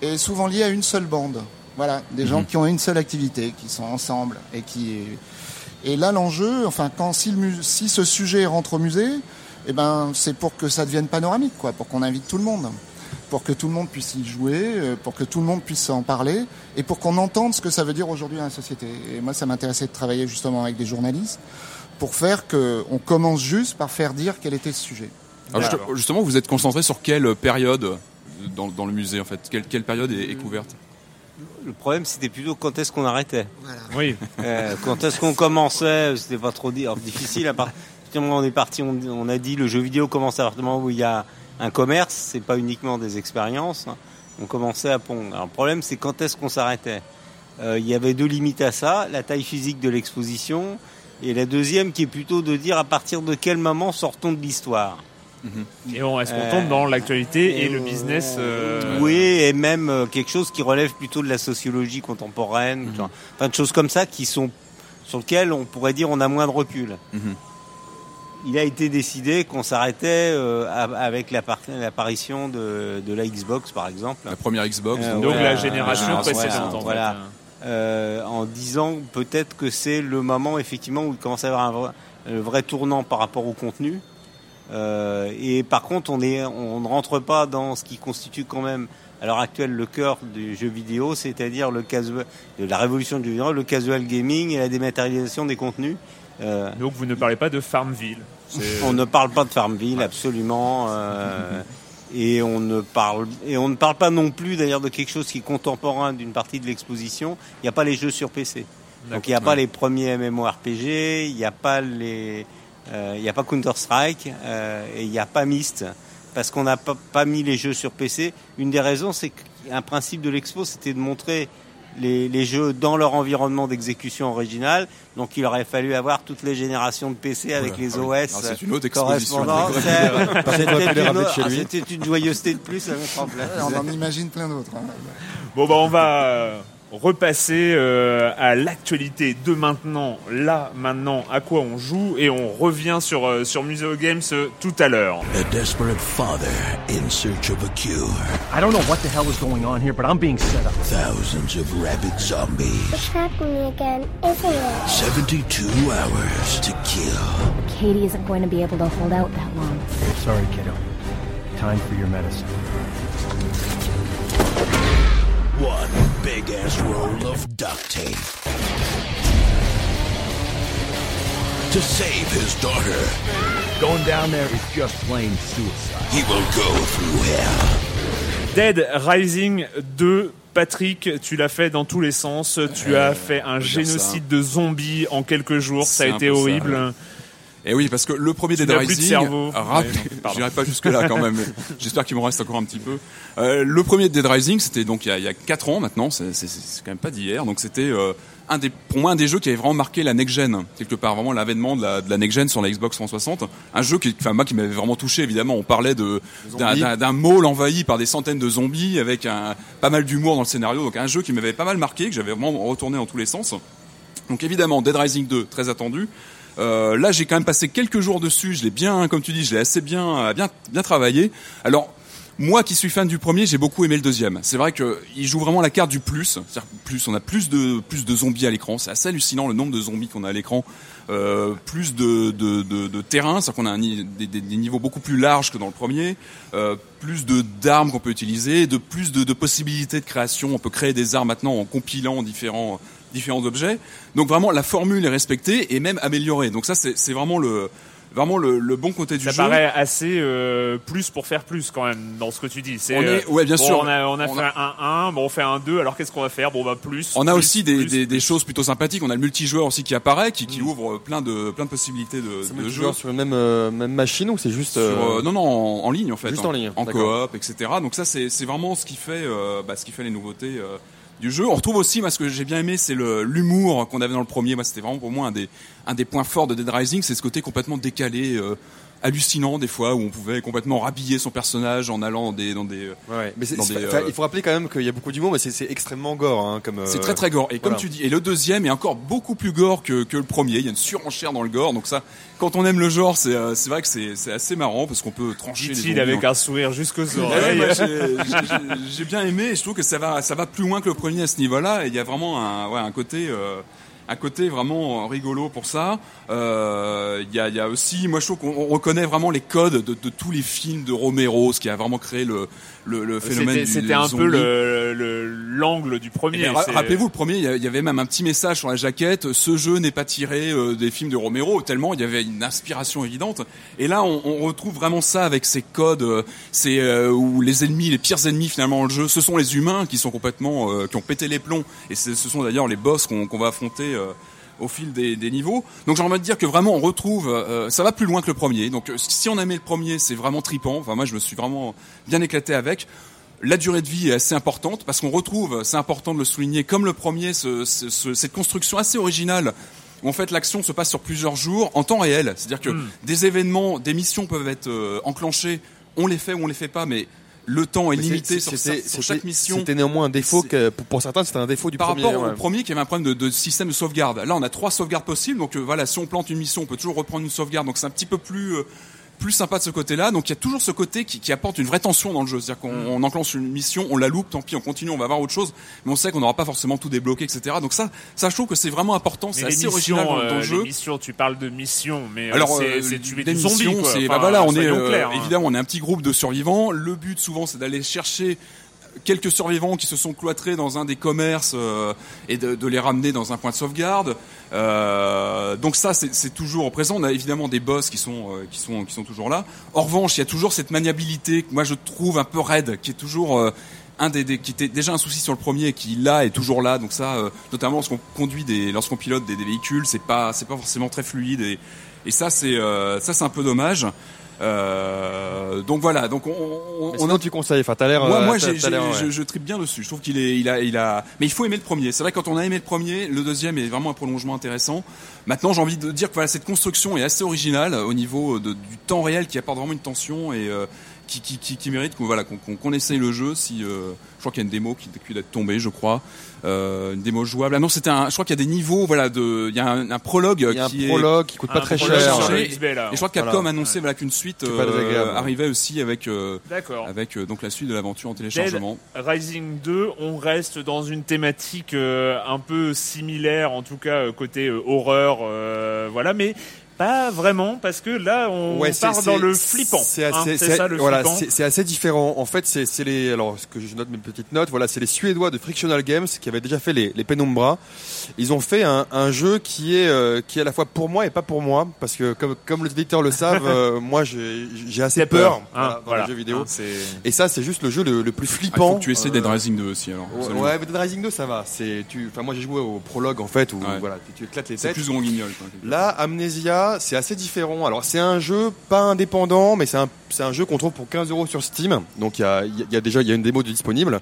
et souvent liées à une seule bande. Voilà, des gens qui ont une seule activité, qui sont ensemble et qui. Et là, l'enjeu, enfin, quand si, le mu- si ce sujet rentre au musée, eh ben, c'est pour que ça devienne panoramique, quoi, pour qu'on invite tout le monde, pour que tout le monde puisse y jouer, euh, pour que tout le monde puisse en parler et pour qu'on entende ce que ça veut dire aujourd'hui dans la société. Et moi, ça m'intéressait de travailler justement avec des journalistes pour faire que on commence juste par faire dire quel était ce sujet. Alors, juste- justement, vous êtes concentré sur quelle période dans, dans le musée en fait Quelle, quelle période est, est couverte Le problème, c'était plutôt quand est-ce qu'on arrêtait. Oui. Euh, quand est-ce qu'on commençait C'était pas trop di- alors, difficile. À partir du moment où on est parti, on, on a dit le jeu vidéo commence à partir du moment où il y a un commerce. C'est pas uniquement des expériences. On commençait à pondre. Alors, le problème, c'est quand est-ce qu'on s'arrêtait? Euh, Il y avait deux limites à ça la taille physique de l'exposition et la deuxième qui est plutôt de dire à partir de quel moment sortons de l'histoire. Et on, est-ce qu'on Euh, tombe dans l'actualité et, le euh, business euh, Oui, et même quelque chose qui relève plutôt de la sociologie contemporaine, vois. enfin de choses comme ça qui sont sur lesquelles on pourrait dire on a moins de recul. Mhm. Il a été décidé qu'on s'arrêtait euh, avec l'appar- l'apparition de, de la Xbox, par exemple, La première Xbox Euh, Donc Ouais, la génération génération, précédente voilà, hein. euh, en disant peut-être que c'est le moment effectivement où il commence à y avoir un vrai, un vrai tournant par rapport au contenu. Euh, et par contre, on, est, on ne rentre pas dans ce qui constitue quand même à l'heure actuelle le cœur du jeu vidéo, c'est-à-dire le casual, de la révolution du jeu vidéo, le casual gaming et la dématérialisation des contenus. Euh, Donc vous ne parlez pas de Farmville. On ne parle pas de Farmville, absolument. euh, et on ne parle et on ne parle pas non plus d'ailleurs de quelque chose qui est contemporain d'une partie de l'exposition. Il n'y a pas les jeux sur PC. Donc il n'y a pas les premiers MMORPG, il n'y a pas les, euh, il n'y a pas Counter Strike euh, et il n'y a pas Myst parce qu'on n'a pas, pas mis les jeux sur PC. Une des raisons, c'est qu'un principe de l'expo, c'était de montrer les, les jeux dans leur environnement d'exécution originale. Donc il aurait fallu avoir toutes les générations de PC avec les Ah oui. OS c'est une autre exposition. C'était une, ah, une joyeuseté de plus à mettre en place. on en imagine plein d'autres. hein. Bon bah on va euh, repasser euh, à l'actualité de maintenant, là maintenant, à quoi on joue et on revient sur euh, sur Museo Games euh, tout à l'heure. A desperate father in search of a cure. I don't know what the hell is going on here, but I'm being set up. Thousands of rabid zombies. It's happening again, isn't it? 72 hours to kill. Katie isn't going to be able to hold out that long. Sorry, kiddo. Time for your medicine. One big ass roll of duct tape. To save his daughter, Going down there is just plain suicide. he will go through hell. Dead Rising 2. Patrick, tu l'as fait dans tous les sens. Tu Euh, as fait un génocide de zombies en quelques jours. Ça a été peu ça, horrible. ouais. Et oui, parce que le premier Dead Rising, pardon. j'irai pas jusque là quand même. J'espère qu'il m'en reste encore un petit peu. Euh, le premier Dead Rising, c'était donc il y a, il y a 4 ans maintenant. C'est quand même pas d'hier. Donc c'était euh, un des, pour moi un des jeux qui avait vraiment marqué la next gen quelque part, vraiment l'avènement de la, de la next gen sur la Xbox 360. Un jeu qui, enfin moi qui m'avait vraiment touché évidemment. On parlait de d'un- Zombies. d'un d'un mall envahi par des centaines de zombies avec un pas mal d'humour dans le scénario. Donc un jeu qui m'avait pas mal marqué, que j'avais vraiment retourné dans tous les sens. Donc évidemment, Dead Rising 2, très attendu. Euh, là, j'ai quand même passé quelques jours dessus. Je l'ai bien, comme tu dis, je l'ai assez bien, bien, bien travaillé. Alors, moi qui suis fan du premier, j'ai beaucoup aimé le deuxième. C'est vrai que il joue vraiment la carte du plus. Plus, on a plus de, plus de zombies à l'écran. C'est assez hallucinant le nombre de zombies qu'on a à l'écran. Euh, plus de, de, de, de terrain, c'est-à-dire qu'on a des, des- des niveaux beaucoup plus larges que dans le premier. Euh, plus de d'armes qu'on peut utiliser, de plus de, de possibilités de création. On peut créer des armes maintenant en compilant différents différents objets. Donc vraiment la formule est respectée et même améliorée. Donc ça c'est vraiment le vraiment le, le bon côté du Ça jeu. paraît assez euh, plus pour faire plus quand même dans ce que tu dis. C'est, On est- euh, ouais, bien bon, sûr. On a, on a On fait un 1, bon on fait un 2, alors qu'est-ce qu'on va faire? Bon bah plus. On a plus, aussi des, plus, des, des plus. choses plutôt sympathiques. On a le multijoueur aussi qui apparaît, qui, qui ouvre plein de plein de possibilités de, C'est de sur une même, euh, même machine ou c'est juste. Sur, euh, non non en, en ligne en fait Juste en ligne, en coop etc donc ça c'est c'est vraiment ce qui fait euh, bah, ce qui fait les nouveautés euh, on retrouve aussi moi ce que j'ai bien aimé c'est l'humour qu'on avait dans le premier. C'était vraiment pour moi un des un des points forts de Dead Rising c'est ce côté complètement décalé euh, hallucinant des fois où on pouvait complètement rhabiller son personnage en allant dans des dans des euh, Ouais, mais dans des, euh, il faut rappeler quand même qu'il y a beaucoup d'humour, mais c'est extrêmement gore, hein, comme. euh, c'est très très gore et comme tu dis et le deuxième est encore beaucoup plus gore que, que le premier il y a une surenchère dans le gore donc ça quand on aime le genre c'est euh, c'est vrai que c'est c'est assez marrant parce qu'on peut trancher les Dit-il zombies avec un sourire jusqu'aux oreilles. j'ai- bien aimé et je trouve que ça va, ça va plus loin que le premier à ce niveau-là. Et il y a vraiment un, ouais, un côté, euh, un côté vraiment rigolo pour ça. Euh, Il y, a, aussi, moi je trouve qu'on on reconnaît vraiment les codes de, de tous les films de Romero, ce qui a vraiment créé le, le, le phénomène C'était un zombie. peu le- le- l'angle du Eh premier. ra- c'est- Rappelez-vous, le premier, il y avait même un petit message sur la jaquette. Ce jeu n'est pas tiré euh, des films de Romero, tellement il y avait une inspiration évidente. Et là, on, on retrouve vraiment ça avec ces codes, euh, ces euh, où les ennemis, les pires ennemis finalement dans le jeu, ce sont les humains qui sont complètement, euh, qui ont pété les plombs. Et c'est- ce sont d'ailleurs les boss qu'on qu'on va affronter. euh, au fil des, des niveaux. Donc j'ai envie de dire que vraiment on retrouve, euh, ça va plus loin que le premier. Donc euh, si on aimait le premier, c'est vraiment tripant. Enfin moi je me suis vraiment bien éclaté avec. La durée de vie est assez importante parce qu'on retrouve, c'est important de le souligner, comme le premier, ce- ce- ce- cette construction assez originale où en fait l'action se passe sur plusieurs jours en temps réel. C'est-à-dire que Hmm. des événements, des missions peuvent être euh, enclenchées, on les fait ou on les fait pas, mais le temps est Mais limité sur, sur chaque mission. C'était néanmoins un défaut que, pour, pour certains, c'était un défaut du Par premier. rapport ouais. au premier qui avait un problème de, de système de sauvegarde. Là, on a trois sauvegardes possibles. Donc euh, voilà, si on plante une mission, on peut toujours reprendre une sauvegarde. Donc c'est un petit peu plus euh, plus sympa de ce côté-là. Donc il y a toujours ce côté qui, qui apporte une vraie tension dans le jeu. C'est-à-dire qu'on on enclenche une mission, on la loupe, tant pis, on continue, on va voir autre chose. Mais on sait qu'on n'aura pas forcément tout débloqué, etc. Donc ça, ça je trouve que c'est vraiment important. C'est assez missions, original dans, dans euh, le jeu. missions, tu parles de missions, mais euh, Alors, c'est euh, tuer des du zombie. missions, quoi. c'est- Enfin, bah voilà, on est euh, hein. évidemment, on est un petit groupe de survivants. Le but souvent, c'est d'aller chercher quelques survivants qui se sont cloîtrés dans un des commerces euh, et de, de les ramener dans un point de sauvegarde. Euh, donc ça, c'est toujours présent. On a évidemment des boss qui sont euh, qui sont qui sont toujours là. En revanche, il y a toujours cette maniabilité que moi je trouve un peu raide, qui est toujours euh, un des, des- qui était déjà un souci sur le premier et qui là est toujours là. Donc ça, euh, notamment lorsqu'on conduit des, lorsqu'on pilote des, des véhicules, c'est pas c'est pas forcément très fluide et et ça c'est euh, ça c'est un peu dommage. Euh, donc voilà, donc on, on, on a tu conseilles. Enfin, t'as l'air. moi, euh, moi, ouais. je, je tripe bien dessus. Je trouve qu'il est, il a, il a. Mais il faut aimer le premier. C'est vrai quand on a aimé le premier, le deuxième est vraiment un prolongement intéressant. Maintenant, j'ai envie de dire que voilà, cette construction est assez originale au niveau de- du temps réel, qui apporte vraiment une tension et euh, qui, qui, qui, qui mérite qu'on voilà, qu'on qu'on- qu'on essaye le jeu. Si euh, je crois qu'il y a une démo qui qui d'être tombée, je crois, euh, une démo jouable. Ah non, c'était un. Je crois qu'il y a des niveaux. Voilà, de. Il y a un, un prologue Il y a un qui est. prologue qui coûte pas Un très cher. sur cher. le Et- XB, là. Et je crois que Capcom Voilà. a annoncé voilà qu'une suite euh, arrivait aussi avec euh, D'accord. avec euh, donc la suite de l'aventure en Dead téléchargement. Rising 2, on reste dans une thématique euh, un peu similaire, en tout cas euh, côté euh, horreur, voilà, mais pas vraiment parce que là on Ouais, c'est- part dans c'est- le flippant. C'est hein, assez, c'est c'est- ça le voilà, c'est c'est assez différent. En fait, c'est c'est les, alors ce que je note mes petites notes, voilà, c'est les Suédois de Frictional Games qui avaient déjà fait les, les Penumbra. Ils ont fait un, un jeu qui est, euh, qui est à la fois pour moi et pas pour moi, parce que comme, comme les auditeurs le savent, euh, moi j'ai assez C'est peur, hein, voilà, dans voilà, les jeux vidéo. hein, c'est- Et ça, c'est juste le jeu le, le plus Ah, flippant. faut que tu essaies Dead Euh, Rising 2 aussi alors. Ouais, ouais, mais Dead Rising 2, ça va. C'est, tu, enfin, moi j'ai joué au prologue en fait où Ouais. voilà, tu, tu éclates les C'est têtes. plus grand guignol. Là, Amnesia, c'est assez différent. Alors, c'est un jeu pas indépendant, mais c'est un, c'est un jeu qu'on trouve pour 15 euros sur Steam. Donc, il y a, il y a déjà il y a une démo de disponible.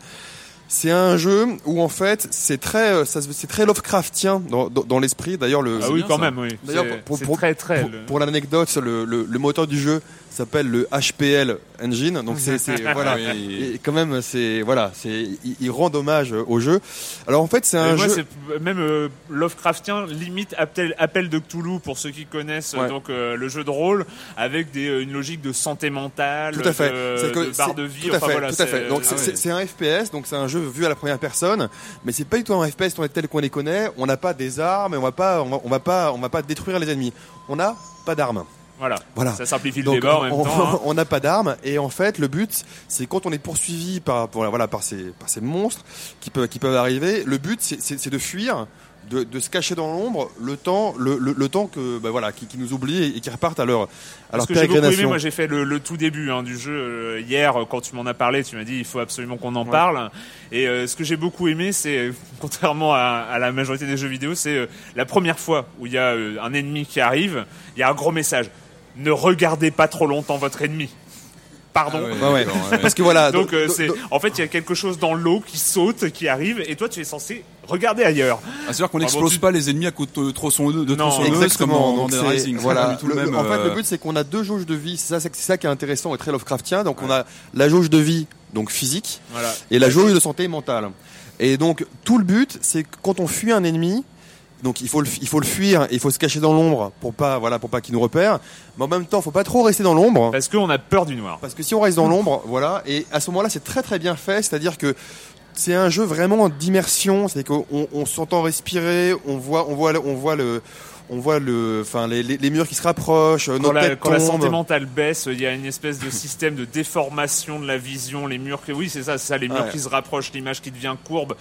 C'est un jeu où en fait c'est très, euh, c'est très Lovecraftien dans, dans, dans l'esprit. D'ailleurs, le, Ah oui, quand ça. même, oui. D'ailleurs, C'est- pour- c'est pour- très très. pour, le- pour l'anecdote, le, le, le moteur du jeu s'appelle le HPL Engine. Donc, c'est, voilà. Oui. Et quand même, c'est voilà, c'est il, rend hommage au jeu. Alors en fait, c'est un moi, jeu. même euh, Lovecraftien, limite appel, appel de Cthulhu pour ceux qui connaissent Ouais. donc euh, le jeu de rôle, avec des, euh, une logique de santé mentale, Tout à fait. de, C'est que de barre de vie. Tout à enfin, fait. voilà, tout à c'est- fait. Donc ah c'est- ouais. c'est un FPS, donc c'est un jeu vu à la première personne, mais c'est pas du tout un FPS tel qu'on les connaît. On n'a pas des armes, et on va pas, on va, on va pas, on va pas détruire les ennemis. On n'a pas d'armes. Voilà. Voilà. Ça simplifie le débat en même on temps. hein. on n'a pas d'armes et en fait le but c'est quand on est poursuivi par voilà par ces par ces monstres qui peuvent qui peuvent arriver. Le but c'est- de fuir de, de se cacher dans l'ombre le temps, le, le, le temps que, bah voilà, qui, qui nous oublient et, et qui repartent à leur, à leur Ce que j'ai beaucoup aimé, moi j'ai fait le, le tout début hein, du jeu euh, hier quand tu m'en as parlé, tu m'as dit il faut absolument qu'on en parle. Et euh, ce que j'ai beaucoup aimé, c'est euh, contrairement à, à la majorité des jeux vidéo, c'est euh, la première fois où il y a un ennemi qui arrive, il y a un gros message ne regardez pas trop longtemps votre ennemi. Pardon. Ah ouais, Ouais. Parce que voilà. Donc, euh, c'est, en fait, il y a quelque chose dans l'eau qui saute, qui arrive, et toi, tu es censé regarder ailleurs. Ah, C'est-à-dire qu'on n'explose tu- pas les ennemis à coups de tronçonneuse, de Non, comme dans Rising. C'est voilà. pas du tout Le- le le- même. en fait, euh, le but c'est qu'on a deux jauges de vie. C'est ça, c'est c'est ça qui est intéressant et très Lovecraftien. Donc on a la jauge de vie, donc physique, Voilà. et la jauge de santé mentale. Et donc tout le but, c'est que quand on fuit un ennemi, donc il faut le, il faut le fuir, il faut se cacher dans l'ombre pour pas, voilà, pour pas qu'il nous repère. Mais en même temps, faut pas trop rester dans l'ombre. Parce qu'on a peur du noir. Parce que si on reste dans l'ombre, voilà, et à ce moment-là, c'est très très bien fait, c'est-à-dire que c'est un jeu vraiment d'immersion, c'est qu'on on s'entend respirer, on voit, on voit, on voit le, on voit le, enfin les, les, les murs qui se rapprochent, Quand, la, quand la santé mentale baisse, il y a une espèce de système de déformation de la vision, les murs qui, oui, c'est ça, c'est ça, les murs Ouais. qui se rapprochent, l'image qui devient courbe.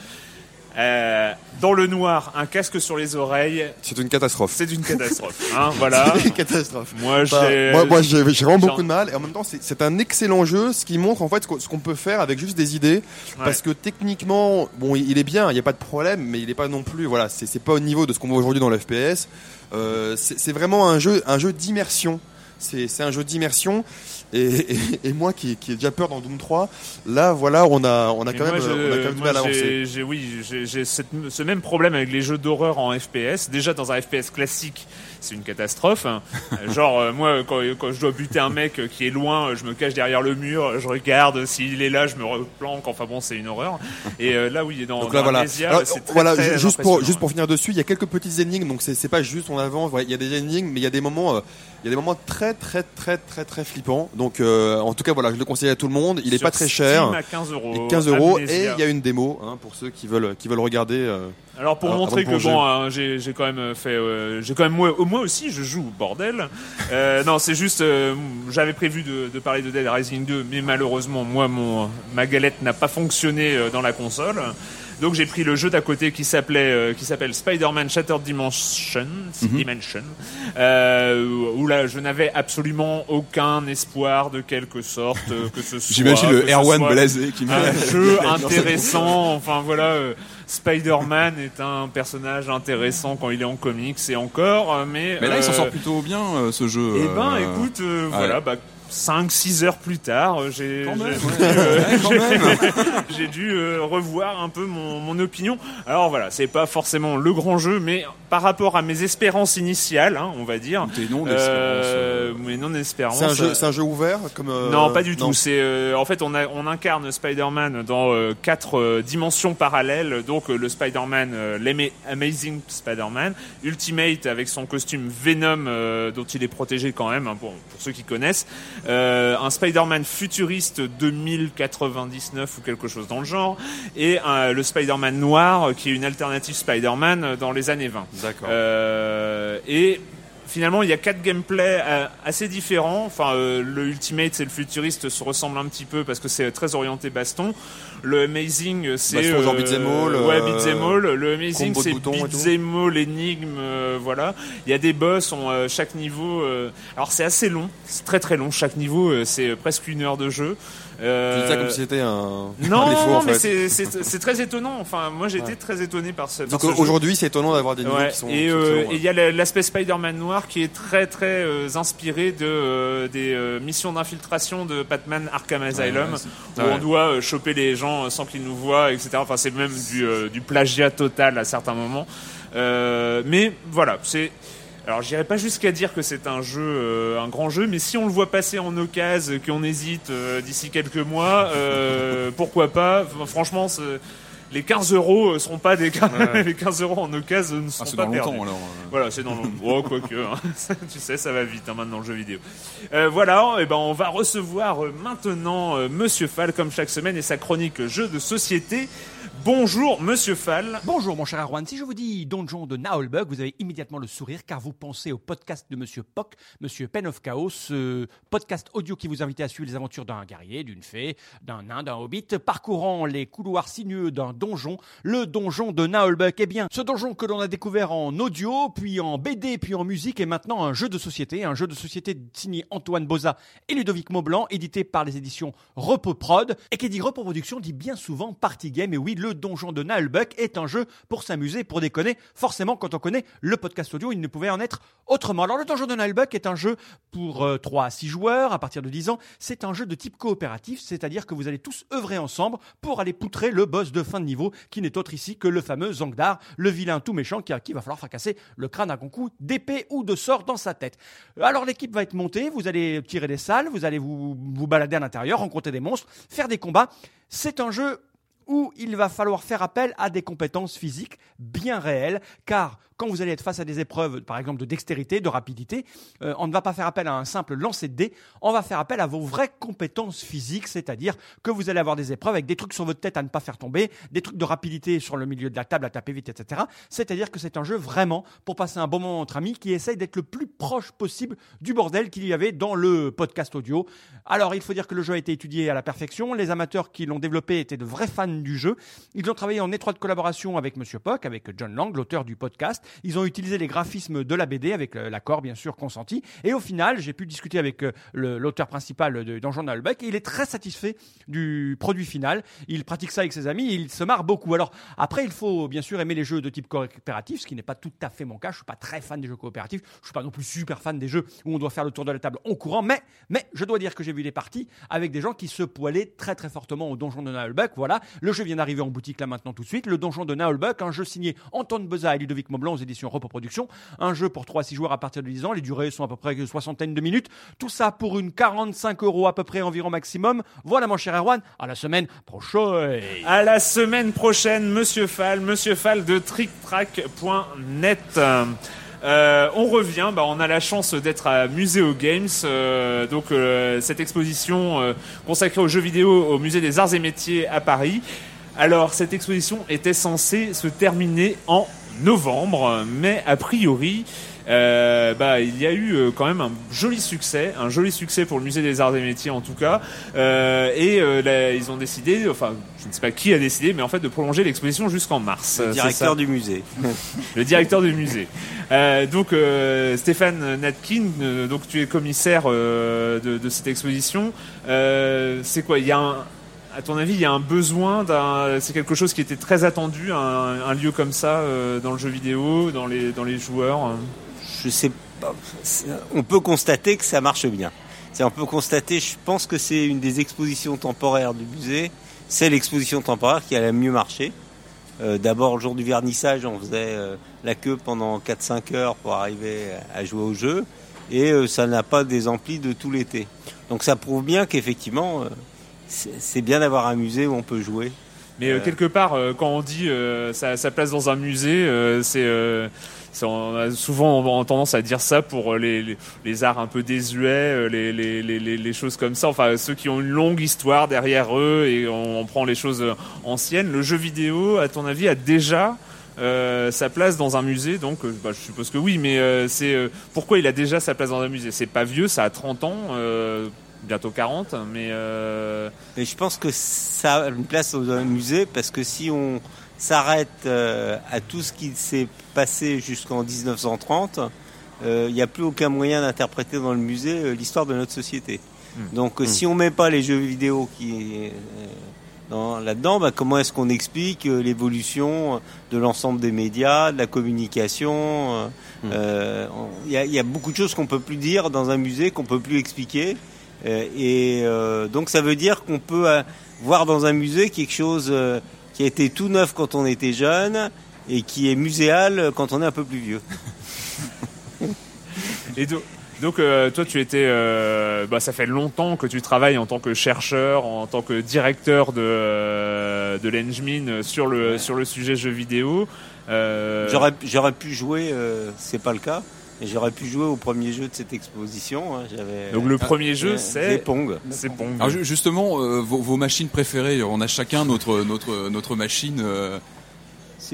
Euh, dans le noir, un casque sur les oreilles, C'est une catastrophe. c'est une catastrophe. Hein, voilà. C'est une catastrophe. Moi, Enfin, j'ai. moi, moi, j'ai vraiment beaucoup de mal. Et en même temps, c'est un excellent jeu, ce qui montre en fait ce qu'on- peut faire avec juste des idées. Parce que techniquement, bon, il est bien, il n'y a pas de problème, mais il n'est pas non plus, voilà, c'est pas au niveau de ce qu'on voit aujourd'hui dans le FPS. Euh, c'est vraiment un jeu, un jeu d'immersion. C'est un jeu d'immersion. Et, et, et moi qui, qui ai déjà peur dans Doom 3, là, voilà, on a, on a quand même, on a quand même du mal à avancer. j'ai- oui, j'ai ce même problème avec les jeux d'horreur en FPS. Déjà dans un FPS classique, c'est une catastrophe. hein. Genre euh, moi, quand, quand je dois buter un mec qui est loin, je me cache derrière le mur, je regarde s'il est là, je me replanque. Enfin bon, c'est une horreur. Et euh, là, oui, dans, Donc dans là, voilà. Amnesia, Alors, c'est très, voilà, très ju- juste pour juste pour finir dessus, il y a quelques petites énigmes, donc c'est c'est pas juste on avance. Il y a des énigmes, mais il y a des moments, euh, il y a des moments très très très très très flippants. Donc euh, en tout cas, voilà, je le conseille à tout le monde. Il est Sur pas très cher. à 15 euros. Il est 15 euros et il y a une démo hein, pour ceux qui veulent qui veulent regarder. euh, Alors pour montrer que bon, hein, j'ai j'ai quand même fait, j'ai quand même moi aussi je joue bordel. Euh, non, c'est juste, euh, j'avais prévu de, de parler de Dead Rising 2, mais malheureusement moi mon ma galette n'a pas fonctionné euh, dans la console. Donc j'ai pris le jeu d'à côté qui s'appelait, euh, qui s'appelle Spider-Man Shattered Dimension, Dimension, euh, où là je n'avais absolument aucun espoir de quelque sorte euh, que ce soit. J'imagine le Erwan blasé qui un jeu intéressant. Enfin voilà, euh, Spider-Man est un personnage intéressant quand il est en comics et encore, euh, mais. Mais là, il s'en euh, sort plutôt bien euh, ce jeu. Eh ben, euh, écoute, euh, voilà, bah. 5-6 heures plus tard, euh, j'ai euh, ouais, j'ai dû euh, revoir un peu mon, mon opinion. Alors voilà, c'est pas forcément le grand jeu, mais par rapport à mes espérances initiales, hein, on va dire, Tes noms euh, mes non-espérances. C'est un jeu, c'est un jeu ouvert comme. euh, Non, pas du tout. non. C'est euh, en fait on, a, on incarne Spider-Man dans euh, quatre euh, dimensions parallèles. Donc euh, le Spider-Man, euh, l'Ama- Amazing Spider-Man, Ultimate avec son costume Venom euh, dont il est protégé quand même, hein, pour, pour ceux qui connaissent, Euh, un Spider-Man futuriste 2099 ou quelque chose dans le genre, et euh, le Spider-Man noir euh, qui est une alternative Spider-Man euh, dans les années 20. D'accord. Euh, et finalement, il y a quatre gameplays euh, assez différents. Enfin, euh, le Ultimate, c'est le futuriste, se ressemble un petit peu parce que c'est très orienté baston. Le Amazing, c'est Baston, genre beat'em all, ouais, euh, beat'em all. Le Amazing, c'est beat'em all, énigme, euh, voilà. Il y a des boss, on, euh, chaque niveau. euh, alors c'est assez long, c'est très très long. Chaque niveau, euh, c'est presque une heure de jeu. Tu Euh, dis ça comme si c'était un. non, un défaut, non, en mais c'est- très étonnant. Enfin, moi, j'ai été Ouais. très étonné par ce. Donc ce aujourd'hui, c'est étonnant d'avoir des niveaux Ouais, qui sont. et euh, il y a la- l'aspect Spider-Man noir qui est très très euh, inspiré de euh, des euh, missions d'infiltration de Batman Arkham Asylum ouais, où ouais. on doit euh, choper les gens euh, sans qu'ils nous voient, etc. Enfin, c'est même du, euh, du plagiat total à certains moments. Euh, mais voilà, c'est alors j'irai pas jusqu'à dire que c'est un jeu, euh, un grand jeu, mais si on le voit passer en occasion, qu'on hésite euh, d'ici quelques mois, euh, pourquoi pas? Enfin, Franchement, les 15 euros euh, seront pas des les 15 euros en occasion ne Ah, seront c'est pas dans perdus. longtemps alors. euh. Voilà, c'est dans le. Oh, quoique, hein. tu sais, ça va vite hein, maintenant le jeu vidéo. Euh, voilà, et ben on va recevoir maintenant euh, Monsieur Fall comme chaque semaine et sa chronique jeu de société. Bonjour Monsieur Fall. Bonjour mon cher Arwan, si je vous dis Donjon de Naolbug, vous avez immédiatement le sourire car vous pensez au podcast de Monsieur Pock, Monsieur Pen of Chaos, ce podcast audio qui vous invite à suivre les aventures d'un guerrier, d'une fée, d'un nain, d'un hobbit, parcourant les couloirs sinueux d'un donjon, le donjon de Naolbuck. Eh bien, ce donjon que l'on a découvert en audio, puis en BD, puis en musique, est maintenant un jeu de société, un jeu de société signé Antoine Boza et Ludovic Maublanc, édité par les éditions Repos Prod, et qui dit Repos Production dit bien souvent Party Game. Et oui, le donjon de Naolbuck est un jeu pour s'amuser, pour déconner. Forcément, quand on connaît le podcast audio, il ne pouvait en être autrement. Alors, le donjon de Naolbuck est un jeu pour euh, 3 à 6 joueurs à partir de 10 ans. C'est un jeu de type coopératif, c'est-à-dire que vous allez tous œuvrer ensemble pour aller poutrer le boss de fin de niveau, qui n'est autre ici que le fameux Zangdar, le vilain tout méchant qui, va falloir fracasser le crâne à grand coup d'épée ou de sort dans sa tête. Alors l'équipe va être montée, vous allez tirer des salles, vous allez vous, vous balader à l'intérieur, rencontrer des monstres, faire des combats. C'est un jeu où il va falloir faire appel à des compétences physiques bien réelles, car quand vous allez être face à des épreuves, par exemple de dextérité, de rapidité, euh, on ne va pas faire appel à un simple lancer de dés, on va faire appel à vos vraies compétences physiques, c'est-à-dire que vous allez avoir des épreuves avec des trucs sur votre tête à ne pas faire tomber, des trucs de rapidité sur le milieu de la table à taper vite, etc. C'est-à-dire que c'est un jeu vraiment pour passer un bon moment entre amis qui essaye d'être le plus proche possible du bordel qu'il y avait dans le podcast audio. Alors, il faut dire que le jeu a été étudié à la perfection. Les amateurs qui l'ont développé étaient de vrais fans du jeu. Ils ont travaillé en étroite collaboration avec Monsieur Pock, avec John Lang, l'auteur du podcast. Ils ont utilisé les graphismes de la BD avec le- l'accord bien sûr consenti. Et au final, j'ai pu discuter avec euh, l'auteur principal de Donjon Nullbuck et il est très satisfait du produit final. Il pratique ça avec ses amis, et il se marre beaucoup. Alors après, il faut bien sûr aimer les jeux de type coopératif, ce qui n'est pas tout à fait mon cas. Je suis pas très fan des jeux coopératifs. Je suis pas non plus super fan des jeux où on doit faire le tour de la table en courant. Mais, mais je dois dire que j'ai vu des parties avec des gens qui se poilaient très très fortement au donjon de Nullbuck. Voilà, le jeu vient d'arriver en boutique là maintenant tout de suite. Le donjon de Nullbuck, un jeu signé Antoine Beza et Ludovic Maublanc aux éditions Repos. Un jeu pour 3 à 6 joueurs à partir de 10 ans. Les durées sont à peu près une soixantaine de minutes. Tout ça pour une 45 euros à peu près environ maximum. Voilà mon cher Erwan, à la semaine prochaine. À la semaine prochaine, Monsieur Fall, Monsieur Fall de TrickTrack.net. Euh, on revient, bah, on a la chance d'être à Muséo Games, euh, donc euh, cette exposition euh, consacrée aux jeux vidéo au Musée des Arts et Métiers à Paris. Alors cette exposition était censée se terminer en novembre, mais a priori, euh, bah, il y a eu euh, quand même un joli succès, un joli succès pour le musée des arts et métiers en tout cas, Euh, et euh, là, ils ont décidé, enfin, je ne sais pas qui a décidé, mais en fait de prolonger l'exposition jusqu'en mars. Le directeur du musée. le directeur du musée. Euh, donc euh, Stéphane Natkin, euh, donc tu es commissaire euh, de, de cette exposition. Euh, c'est quoi? Il y a un à ton avis, il y a un besoin d'un. C'est quelque chose qui était très attendu, un, un lieu comme ça euh, dans le jeu vidéo, dans les dans les joueurs. hein? Je sais pas. On peut constater que ça marche bien. C'est on peut constater. Je pense que c'est une des expositions temporaires du musée. C'est l'exposition temporaire qui a le mieux marché. Euh, D'abord, le jour du vernissage, on faisait euh, la queue pendant 4-5 heures pour arriver à jouer au jeu. Et euh, ça n'a pas des amplis de tout l'été. Donc ça prouve bien qu'effectivement, c'est bien d'avoir un musée où on peut jouer. Mais quelque part, quand on dit sa, sa place dans un musée, c'est- on a souvent on a tendance à dire ça pour euh, les, les, arts un peu désuets, euh, les, les, choses comme ça. Enfin, ceux qui ont une longue histoire derrière eux et on, prend les choses euh, anciennes. Le jeu vidéo, à ton avis, a déjà sa place dans un musée, donc bah, je suppose que oui, mais c'est pourquoi il a déjà sa place dans un musée? C'est pas vieux, ça a 30 ans, bientôt 40, mais Mais je pense que ça a une place dans un musée parce que si on s'arrête euh, à tout ce qui s'est passé jusqu'en 1930, euh, il n'y a plus aucun moyen d'interpréter dans le musée euh, l'histoire de notre société. Donc euh, si on met pas les jeux vidéo qui euh, dans- là-dedans, bah, comment est-ce qu'on explique euh, l'évolution de l'ensemble des médias, de la communication euh, euh, on- Il y, a, il y a beaucoup de choses qu'on peut plus dire dans un musée, qu'on peut plus expliquer. Euh, et euh, donc ça veut dire qu'on peut euh, voir dans un musée quelque chose euh, qui a été tout neuf quand on était jeune et qui est muséal quand on est un peu plus vieux. Et do- donc, euh, toi, tu étais, euh, bah, ça fait longtemps que tu travailles en tant que chercheur, en tant que directeur de euh, de l'Engmin sur le sur le sujet jeux vidéo. Euh, J'aurais j'aurais pu jouer, c'est pas le cas, j'aurais pu jouer au premier jeu de cette exposition. hein. Donc le premier jeu, c'est Pong. C'est Pong. Alors ju- justement, euh, vos, vos machines préférées, on a chacun notre notre notre machine. euh,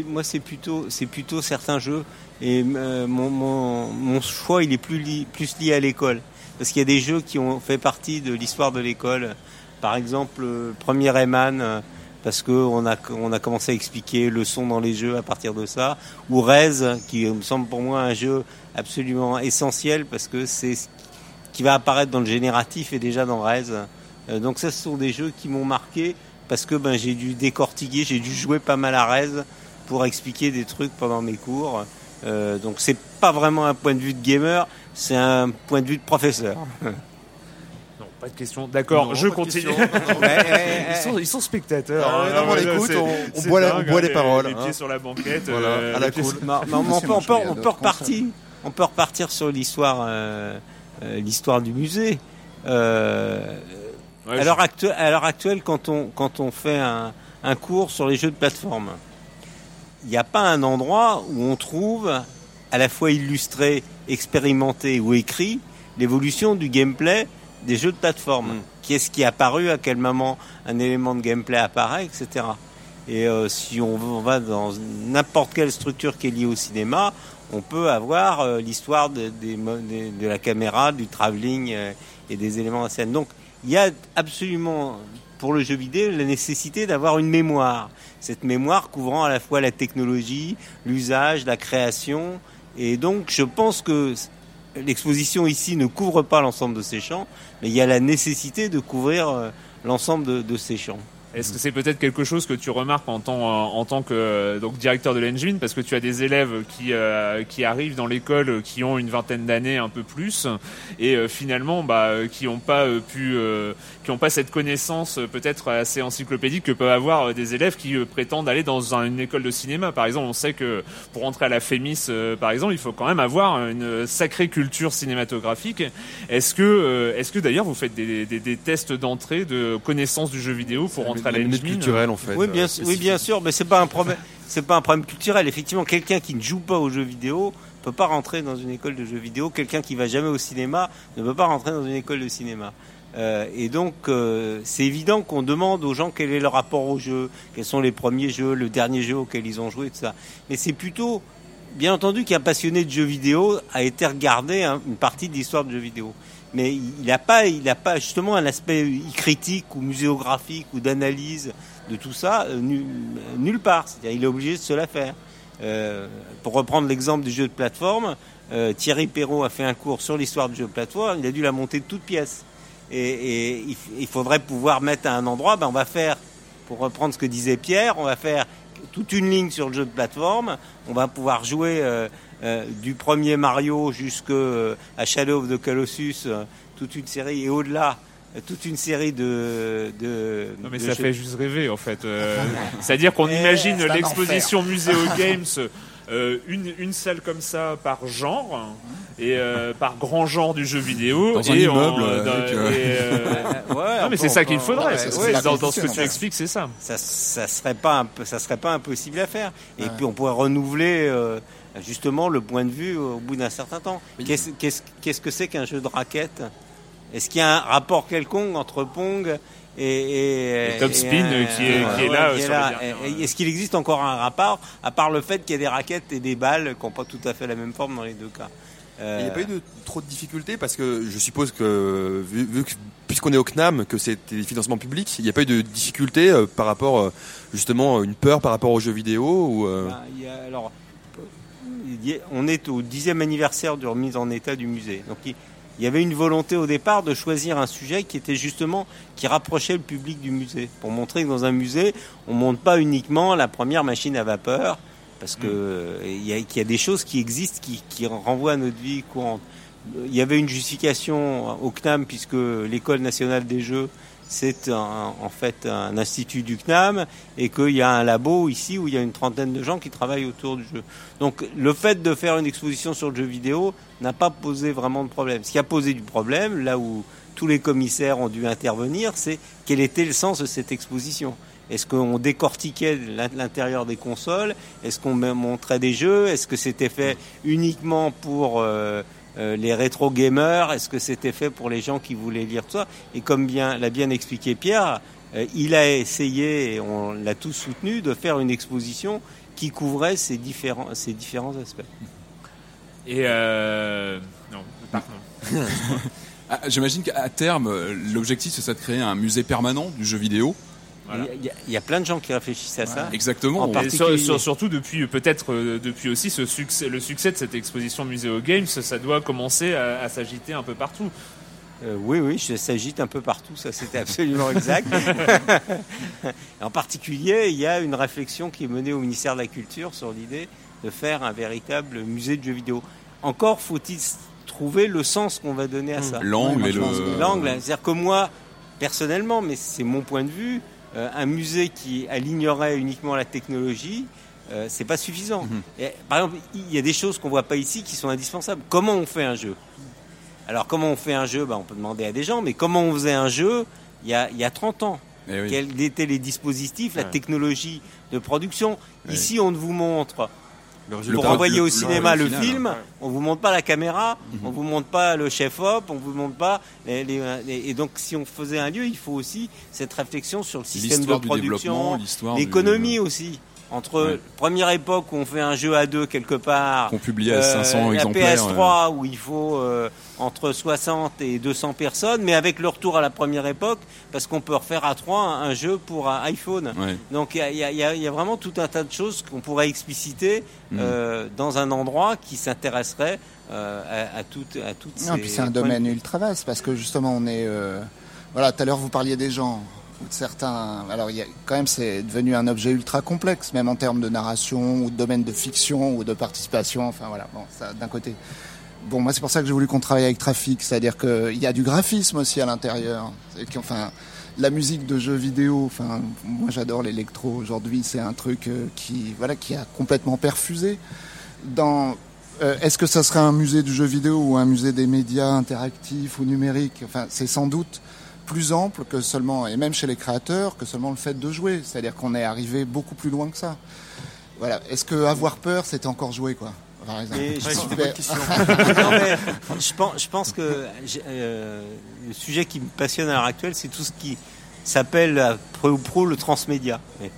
Moi, c'est plutôt, c'est plutôt certains jeux. Et euh, mon, mon, mon choix, il est plus, li- plus lié à l'école. Parce qu'il y a des jeux qui ont fait partie de l'histoire de l'école. Par exemple, le premier Rayman, parce que on a on a commencé à expliquer le son dans les jeux à partir de ça, ou Rez, qui me semble pour moi un jeu absolument essentiel parce que c'est ce qui va apparaître dans le génératif et déjà dans Rez. Euh, donc ça, ce sont des jeux qui m'ont marqué parce que ben j'ai dû décortiquer, j'ai dû jouer pas mal à Rez pour expliquer des trucs pendant mes cours. Euh, donc c'est pas vraiment un point de vue de gamer, c'est un point de vue de professeur. Non, pas de question. D'accord, je continue. question. Non, non. ils, sont, ils sont spectateurs. Ah hein, non, on écoute, on- on boit la- dingue, on boit les hein, paroles, Les hein. pieds sur la banquette. Voilà, euh, à la cool. on, on peut, on peut- on peut repartir. On peut repartir sur l'histoire, euh, euh, l'histoire du musée. Euh, Ouais, à l'heure actuelle, quand on quand on fait un, un cours sur les jeux de plateforme, il n'y a pas un endroit où on trouve à la fois illustré, expérimenté ou écrit l'évolution du gameplay des jeux de plateforme. Mm. Qu'est-ce qui est apparu, à quel moment un élément de gameplay apparaît, etc. Et euh, si on va dans n'importe quelle structure qui est liée au cinéma, on peut avoir euh, l'histoire de, la caméra, du travelling euh, et des éléments de scène. Donc il y a absolument pour le jeu vidéo la nécessité d'avoir une mémoire. Cette mémoire couvrant à la fois la technologie, l'usage, la création. Et donc je pense que l'exposition ici ne couvre pas l'ensemble de ces champs, mais il y a la nécessité de couvrir euh, l'ensemble de ces champs. Est-ce que c'est peut-être quelque chose que tu remarques en tant, en tant que euh, donc directeur de l'engine? Parce que tu as des élèves qui, euh, qui arrivent dans l'école euh, qui ont une vingtaine d'années un peu plus et euh, finalement bah, euh, qui n'ont pas euh, pu euh, qui ont pas cette connaissance euh, peut-être assez encyclopédique que peuvent avoir euh, des élèves qui euh, prétendent aller dans un- une école de cinéma. Par exemple on sait que pour entrer à la Fémis euh, par exemple il faut quand même avoir une sacrée culture cinématographique. Est-ce que euh, est-ce que d'ailleurs vous faites des, des, des tests d'entrée de connaissance du jeu vidéo pour rentrer culturelle en fait. Oui, bien, euh, sûr- oui, bien sûr, mais c'est pas un problème. C'est pas un problème culturel. Effectivement, quelqu'un qui ne joue pas aux jeux vidéo peut pas rentrer dans une école de jeux vidéo. Quelqu'un qui va jamais au cinéma ne peut pas rentrer dans une école de cinéma. Euh, et donc, euh, c'est évident qu'on demande aux gens quel est leur rapport au jeu, quels sont les premiers jeux, le dernier jeu auquel ils ont joué, tout ça. Mais c'est plutôt, bien entendu, qu'un passionné de jeux vidéo a été regarder hein, une partie de l'histoire de jeux vidéo. Mais il n'a pas, il pas justement un aspect critique ou muséographique ou d'analyse de tout ça euh, nu- nulle part. C'est-à-dire, il est obligé de se la faire. Euh, pour reprendre l'exemple du jeu de plateforme, euh, Thierry Perrault a fait un cours sur l'histoire du jeu de plateforme. Il a dû la monter de toutes pièces. Et, il, faudrait pouvoir mettre à un endroit, ben on va faire, pour reprendre ce que disait Pierre, on va faire toute une ligne sur le jeu de plateforme. On va pouvoir jouer euh, euh, du premier Mario jusqu'à Shadow of the Colossus, euh, toute une série, et au-delà, euh, toute une série de. de Non mais de ça jeux- fait juste rêver en fait. Euh, C'est-à-dire qu'on Eh, imagine c'est l'exposition Muséo Games, euh, une, une salle comme ça par genre et euh, par grand genre du jeu vidéo. Dans un immeuble, en- euh, dans- avec, euh, et, euh, Ouais, non mais c'est ça qu'il faudrait. ouais, ouais, dans, dans ce que tu expliques, c'est ça. ça, ça serait pas un peu- ça serait pas impossible à faire. Et puis on pourrait renouveler euh, justement le point de vue au bout d'un certain temps. Qu'est-ce qu'est-ce- qu'est-ce que c'est qu'un jeu de raquette Est-ce qu'il y a un rapport quelconque entre Pong et, et, Et Top Spin, un- qui est- qui est là, qui sur là. Est-ce qu'il existe encore un rapport à part le fait qu'il y a des raquettes et des balles qui n'ont pas tout à fait la même forme dans les deux cas? Euh, Il n'y a pas eu de, trop de difficultés parce que je suppose que, vu, vu que puisqu'on est au CNAM, que c'était des financements publics, il n'y a pas eu de difficultés euh, par rapport, euh, justement, une peur par rapport aux jeux vidéo ou, euh, Ben, il y a- alors, il y a- on est au dixième anniversaire de remise en état du musée. Donc, il, il y avait une volonté au départ de choisir un sujet qui était justement qui rapprochait le public du musée, pour montrer que dans un musée, on monte pas uniquement la première machine à vapeur, parce que euh, il y, a, qu'il y a des choses qui existent qui, qui renvoient à notre vie courante. Il y avait une justification au CNAM puisque l'école nationale des jeux c'est en fait un institut du CNAM et qu'il y a un labo ici où il y a une trentaine de gens qui travaillent autour du jeu. Donc le fait de faire une exposition sur le jeu vidéo n'a pas posé vraiment de problème. Ce qui a posé du problème, là où tous les commissaires ont dû intervenir, c'est quel était le sens de cette exposition. Est-ce qu'on décortiquait l'in- l'intérieur des consoles? Est-ce qu'on montrait des jeux? Est-ce que c'était fait uniquement pour euh, euh, les rétro gamers Est-ce que c'était fait pour les gens qui voulaient lire tout ça Et comme bien l'a bien expliqué Pierre, euh, il a essayé, et on l'a tous soutenu, de faire une exposition qui couvrait ces différents, ces différents aspects. Et euh... non, pardon. Ah, J'imagine qu'à terme, l'objectif, ce serait de créer un musée permanent du jeu vidéo. Voilà. Il y, a- il y a plein de gens qui réfléchissent à ça. Exactement. En Et particulier- sur- sur- surtout depuis peut-être euh, depuis aussi ce succès, le succès de cette exposition Muséo Games, ça doit commencer à, à s'agiter un peu partout. Euh, oui, oui, ça s'agite un peu partout, ça c'était absolument exact. en particulier, il y a une réflexion qui est menée au ministère de la Culture sur l'idée de faire un véritable musée de jeux vidéo. Encore faut-il trouver le sens qu'on va donner à ça. L'angle et le. L'angle, c'est-à-dire que moi, personnellement, mais c'est mon point de vue, euh, un musée qui alignerait uniquement la technologie, euh, c'est pas suffisant. Mhm. Et, par exemple, il y a des choses qu'on voit pas ici qui sont indispensables. Comment on fait un jeu? Alors, comment on fait un jeu? Ben, On peut demander à des gens, mais comment on faisait un jeu il y a, il y a 30 ans? Eh oui. Quels étaient les dispositifs, la technologie de production? Ouais. Ici, on ne vous montre pour envoyer au cinéma le le, final, film, ouais. on vous montre pas la caméra, Mhm. on vous montre pas le chef-op, on vous montre pas les, les- les- et donc si on faisait un lieu, il faut aussi cette réflexion sur le système de production, du- l'économie aussi. Entre Ouais. première époque où on fait un jeu à deux quelque part, Qu'on publiait à euh, 500 la exemplaires. PS3 où il faut euh, entre 60 et 200 personnes, mais avec le retour à la première époque, parce qu'on peut refaire à trois un, un jeu pour un iPhone. ouais. Donc il y a, y y vraiment tout un tas de choses qu'on pourrait expliciter Mhm. euh, dans un endroit qui s'intéresserait euh, à, à toutes, à toutes Non, ces puis c'est un domaine ultra vaste parce que justement on est euh, voilà tout à l'heure vous parliez des gens ou de certains alors il y a quand même c'est devenu un objet ultra complexe même en termes de narration ou de domaine de fiction ou de participation enfin voilà bon ça d'un côté bon moi c'est pour ça que j'ai voulu qu'on travaille avec Trafic c'est-à-dire qu'il y a du graphisme aussi à l'intérieur enfin la musique de jeux vidéo enfin moi j'adore l'électro aujourd'hui c'est un truc euh, qui voilà qui a complètement perfusé dans euh, Est-ce que ça serait un musée du jeu vidéo ou un musée des médias interactifs ou numériques? Enfin, c'est sans doute plus ample que seulement, et même chez les créateurs, que seulement le fait de jouer. C'est-à-dire qu'on est arrivé beaucoup plus loin que ça. Voilà. Est-ce que avoir peur, c'était encore jouer, quoi? Par exemple. Mais je Ouais, pense- c'est une bonne question. Non, mais je pense, je pense que euh, le sujet qui me passionne à l'heure actuelle, c'est tout ce qui s'appelle près ou pro le transmédia. Mais,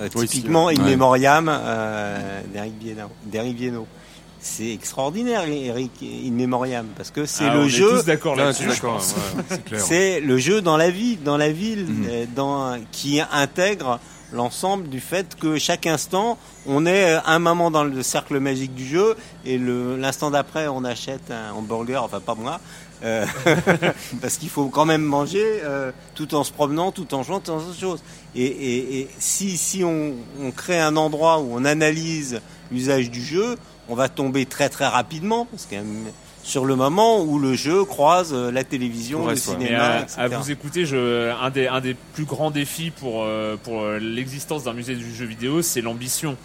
euh, Oui, typiquement, In ouais. Memoriam euh, d'Eric. C'est extraordinaire, Eric In Memoriam, parce que c'est Ah, le on jeu. est tous d'accord là-dessus. ouais, c'est le jeu dans la ville, dans la ville, Mhm. euh, dans, qui intègre l'ensemble du fait que chaque instant, on est euh, un moment dans le cercle magique du jeu et l'instant d'après, on achète un hamburger, enfin pas moi, euh, parce qu'il faut quand même manger euh, tout en se promenant, tout en jouant, tout en autre chose. Et, si, si on, crée un endroit où on analyse l'usage du jeu, on va tomber très très rapidement, parce que sur le moment où le jeu croise euh, la télévision, le cinéma, à, etc. à vous écouter, je, un, des, un des plus grands défis pour, euh, pour euh, l'existence d'un musée du jeu vidéo, c'est l'ambition.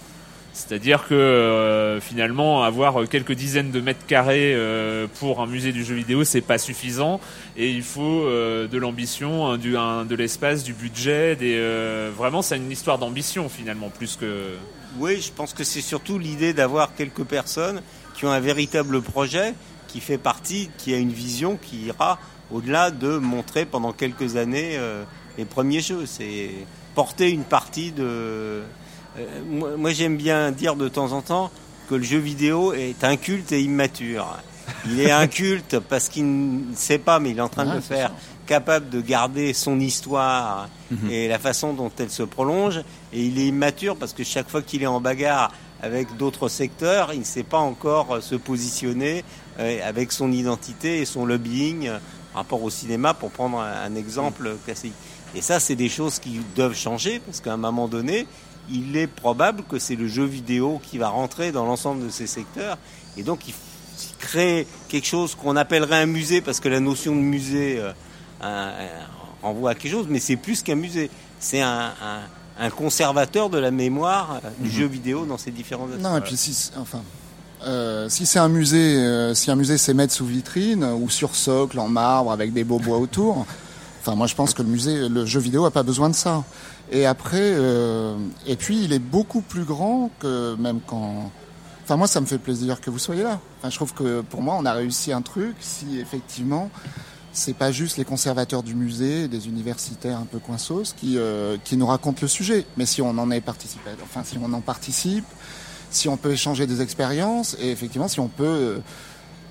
C'est-à-dire que euh, finalement, avoir quelques dizaines de mètres carrés euh, pour un musée du jeu vidéo, c'est pas suffisant. Et il faut euh, de l'ambition, un, du, un- de l'espace, du budget. Des, euh, vraiment, c'est une histoire d'ambition finalement, plus que. Oui, je pense que c'est surtout l'idée d'avoir quelques personnes qui ont un véritable projet, qui fait partie, qui a une vision qui ira au-delà de montrer pendant quelques années euh, les premiers jeux. C'est porter une partie de. euh, moi, moi, j'aime bien dire de temps en temps que le jeu vidéo est inculte et immature. Il est inculte parce qu'il ne sait pas, mais il est en train de Ouais, le faire. Capable de garder son histoire Mhm. et la façon dont elle se prolonge. Et il est immature parce que chaque fois qu'il est en bagarre avec d'autres secteurs, il ne sait pas encore euh, se positionner euh, avec son identité et son lobbying euh, par rapport au cinéma, pour prendre un, exemple classique. Et ça, c'est des choses qui doivent changer parce qu'à un moment donné, il est probable que c'est le jeu vidéo qui va rentrer dans l'ensemble de ces secteurs. Et donc, il f- créer quelque chose qu'on appellerait un musée parce que la notion de musée un- renvoie à quelque chose, mais c'est plus qu'un musée. C'est un, un- un conservateur de la mémoire euh, du jeu vidéo dans ses différents aspects. Non, et puis si, c'est- enfin, euh, si c'est un musée, euh, si un musée c'est mettre sous vitrine ou sur socle en marbre avec des beaux bois autour, enfin moi je pense que le musée, le jeu vidéo a pas besoin de ça. Et après, euh, et puis il est beaucoup plus grand que même quand. Enfin moi ça me fait plaisir que vous soyez là. Enfin je trouve que pour moi on a réussi un truc si effectivement c'est pas juste les conservateurs du musée, des universitaires un peu coinsos qui euh, qui nous racontent le sujet, mais si on en est participé, enfin si on en participe, si on peut échanger des expériences et effectivement si on peut euh,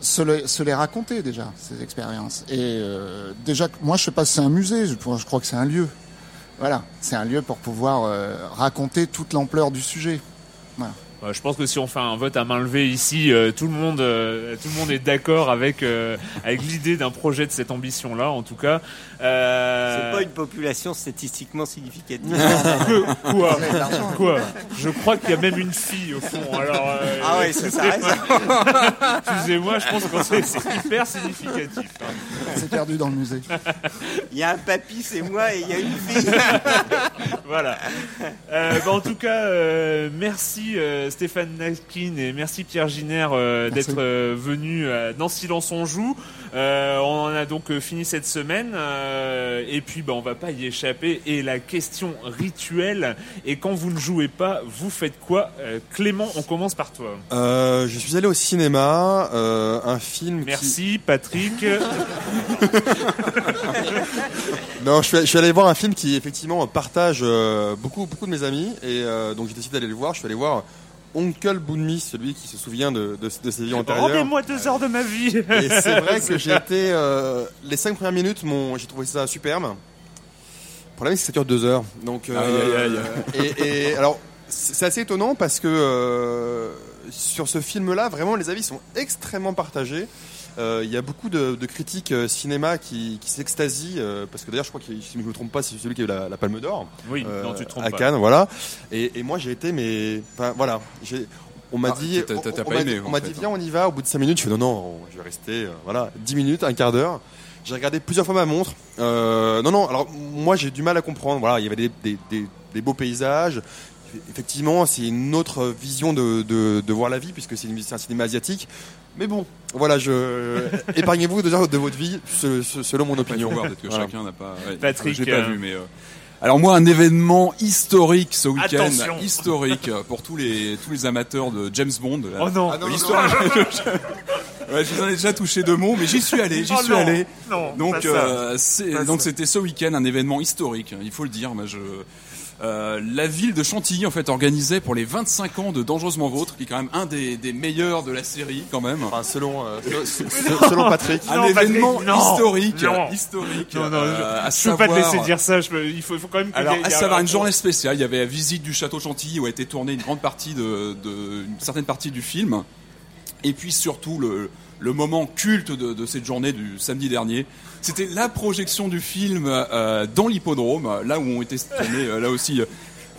se, le- se les raconter déjà ces expériences. Et euh, déjà, moi je sais pas si c'est un musée, je, je crois que c'est un lieu. Voilà, c'est un lieu pour pouvoir euh, raconter toute l'ampleur du sujet. Voilà. Euh, je pense que si on fait un vote à main levée ici, euh, tout le monde, euh, tout le monde est d'accord avec euh, avec l'idée d'un projet de cette ambition-là. En tout cas, euh, C'est pas une population statistiquement significative. Que- quoi Je crois qu'il y a même une fille au fond. Alors, euh, Ah ouais, ça s'arrête. Excusez-moi, je pense que c'est c'est hyper significatif. hein. On s'est perdu dans le musée. Il y a un papy, c'est moi, et il y a une fille. Voilà. Euh, bah, en tout cas, euh, merci euh, Stéphane Naskin et merci Pierre Giner euh, d'être euh, venus euh, dans Silence on joue. Euh, on en a donc euh, fini cette semaine euh, et puis bah, on va pas y échapper. Et la question rituelle et quand vous ne jouez pas, vous faites quoi? Euh, Clément, on commence par toi. Euh, je suis allé au cinéma, euh, un film. qui- Merci Patrick. Non, je suis, je suis allé voir un film qui effectivement partage euh, beaucoup beaucoup de mes amis et euh, donc j'ai décidé d'aller le voir. Je suis allé voir Oncle Boonmi, celui qui se souvient de, de, de ses vies antérieures. Rendez-moi deux heures de ma vie. Et c'est vrai que j'ai été euh, les cinq premières minutes, j'ai trouvé ça superbe. Le problème c'est que ça dure deux heures. Donc euh, Aïe, aïe, Et, et alors c'est c'est assez étonnant parce que euh, sur ce film-là, vraiment les avis sont extrêmement partagés. Euh, Il y a beaucoup de, de critiques euh, cinéma qui, qui s'extasient euh, parce que d'ailleurs je crois que si je ne me trompe pas c'est celui qui a eu la, la Palme d'Or. Oui, euh, non, tu te trompes à pas. Cannes voilà. Et, et moi j'ai été mais enfin voilà. J'ai on m'a Ah, dit t'as- t'as- t'as on pas m'a aimé, dit- en on m'a fait. dit viens on y va. Au bout de 5 minutes je fais non non je vais rester euh, voilà. 10 minutes un quart d'heure. J'ai regardé plusieurs fois ma montre. Euh, non non alors moi j'ai du mal à comprendre. Voilà il y avait des, des, des, des beaux paysages. Effectivement c'est une autre vision de, de, de voir la vie puisque c'est une- c'est un cinéma asiatique mais bon voilà je épargnez-vous heures de votre vie se- se- selon mon opinion voir, peut-être que Voilà. chacun n'a pas. ouais, Patrick, j'ai pas euh, vu, mais. euh, Alors moi, un événement historique ce week-end, Attention. historique pour tous les tous les amateurs de James Bond. La- Oh non. Ah non, non, L'histoire. ouais, je vous en ai déjà touché deux mots, mais j'y suis allé, j'y Oh suis non, allé. non, Donc euh, donc ça. c'était ce week-end un événement historique, il faut le dire. Moi, je euh, la ville de Chantilly en fait organisait pour les 25 ans de Dangereusement Vôtre, qui est quand même un des, des meilleurs de la série quand même. Enfin, selon, euh, se- se- selon Patrick Un Non, événement Patrick, non, historique, non. historique. Non, non, euh, à je peux pas te laisser dire ça. Je peux- il, faut, il faut quand même. que alors, à savoir une journée spéciale, il y avait la visite du château Chantilly où a été tournée une grande partie de, de une certaine partie du film, et puis surtout le, le moment culte de, de cette journée du samedi dernier, c'était la projection du film euh, dans l'hippodrome, là où ont été tournées euh, là aussi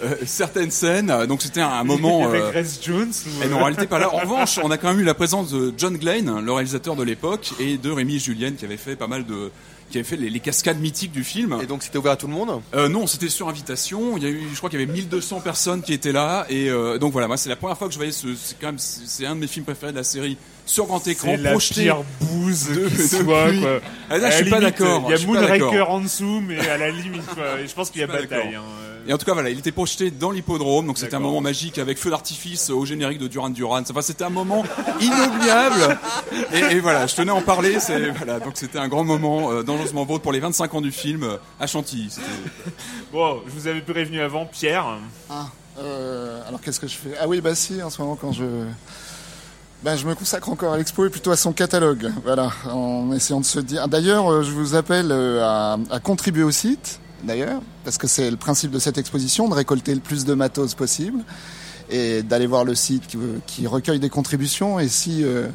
euh, certaines scènes. Donc c'était un moment. Avec euh, Grace Jones. ou- et non, en réalité pas là. En revanche, on a quand même eu la présence de John Glenn, le réalisateur de l'époque, et de Rémi Julien qui avait fait pas mal de qui avait fait les, les cascades mythiques du film. et donc c'était ouvert à tout le monde Euh, non, c'était sur invitation. Il y a eu, je crois qu'il y avait 1200 personnes qui étaient là, et euh, donc voilà, moi c'est la première fois que je voyais ce, c'est quand même, c'est un de mes films préférés de la série sur grand écran, C'est la projeté. pire bouse de- qui soit, quoi. Ah, là, je suis la pas d'accord. Il y a Moonraker en dessous, mais à la limite, quoi. Et je pense qu'il y a bataille. d'accord. hein. Et en tout cas, voilà, il était projeté dans l'hippodrome, donc c'était un moment magique avec feu d'artifice au générique de Duran Duran. Enfin, c'était un moment inoubliable. Et, et voilà, je tenais à en parler. C'est voilà, donc c'était un grand moment euh, dangereusement vôtre pour les 25 ans du film euh, à Chantilly. C'était- Bon, je vous avais prévenu avant, Pierre. Ah, euh, alors qu'est-ce que je fais? Ah oui, bah si, en ce moment, quand je. Ben, je me consacre encore à l'expo et plutôt à son catalogue. Voilà, en essayant de se dire. D'ailleurs, euh, je vous appelle à, à contribuer au site, d'ailleurs, parce que c'est le principe de cette exposition, de récolter le plus de matos possible et d'aller voir le site qui, qui recueille des contributions. Et si euh,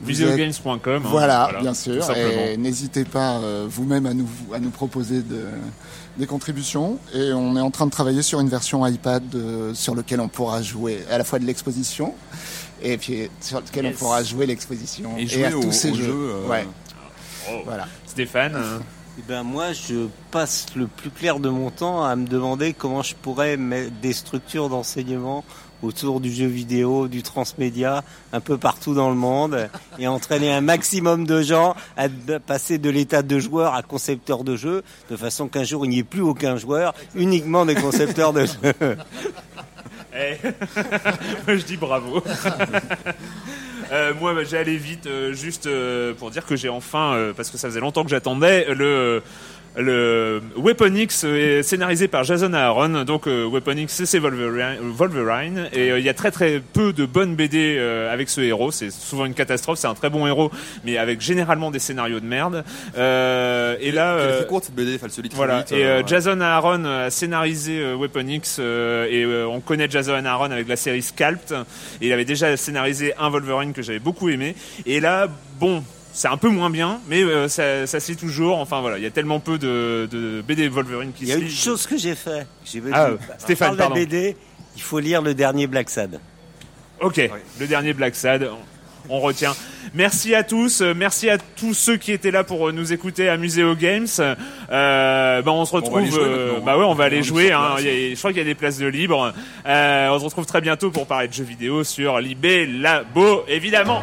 vous êtes- Videogames.com. hein, voilà, bien sûr. Et n'hésitez pas euh, vous-même à nous à nous proposer de, des contributions. Et on est en train de travailler sur une version iPad euh, sur lequel on pourra jouer à la fois de l'exposition et puis sur lequel Yes. on pourra jouer l'exposition Et jouer à tous ces jeux. jeu, euh, Ouais, Oh. voilà. Stéphane. Eh ben moi, je passe le plus clair de mon temps à me demander comment je pourrais mettre des structures d'enseignement autour du jeu vidéo, du transmédia, un peu partout dans le monde, et entraîner un maximum de gens à passer de l'état de joueur à concepteur de jeu, de façon qu'un jour il n'y ait plus aucun joueur, uniquement des concepteurs de jeux. Eh, Moi, je dis bravo. Euh, moi, bah, j'ai allé vite, euh, juste euh, pour dire que j'ai enfin, euh, parce que ça faisait longtemps que j'attendais, le le Weapon X est scénarisé par Jason Aaron. Donc euh, Weapon X, c'est Wolverine, Wolverine. et euh, il y a très très peu de bonnes BD euh, avec ce héros. C'est souvent une catastrophe. C'est un très bon héros, mais avec généralement des scénarios de merde. Euh, et là, Elle est euh, très courte cette BD, très voilà. Et euh, euh, ouais. Jason Aaron a scénarisé euh, Weapon X euh, et euh, on connaît Jason Aaron avec la série Scalped. Et il avait déjà scénarisé un Wolverine que j'avais beaucoup aimé. Et là, bon. C'est un peu moins bien, mais euh, ça, ça se lit toujours. Enfin voilà, il y a tellement peu de, de BD Wolverine qui Il y a se une chose que j'ai fait. J'ai Ah, on Stéphane, parle de la pardon. BD, il faut lire le dernier Black Sad. Ok, le dernier Black Sad, on, on retient. Merci à tous, euh, merci à tous ceux qui étaient là pour euh, nous écouter à Muséo Games. Euh, bah on se retrouve. aller jouer euh, maintenant, bah ouais, on va aller jouer. Hein, place. Il y a- je crois qu'il y a des places de libre. Euh, on se retrouve très bientôt pour parler de jeux vidéo sur Libé Labo, évidemment.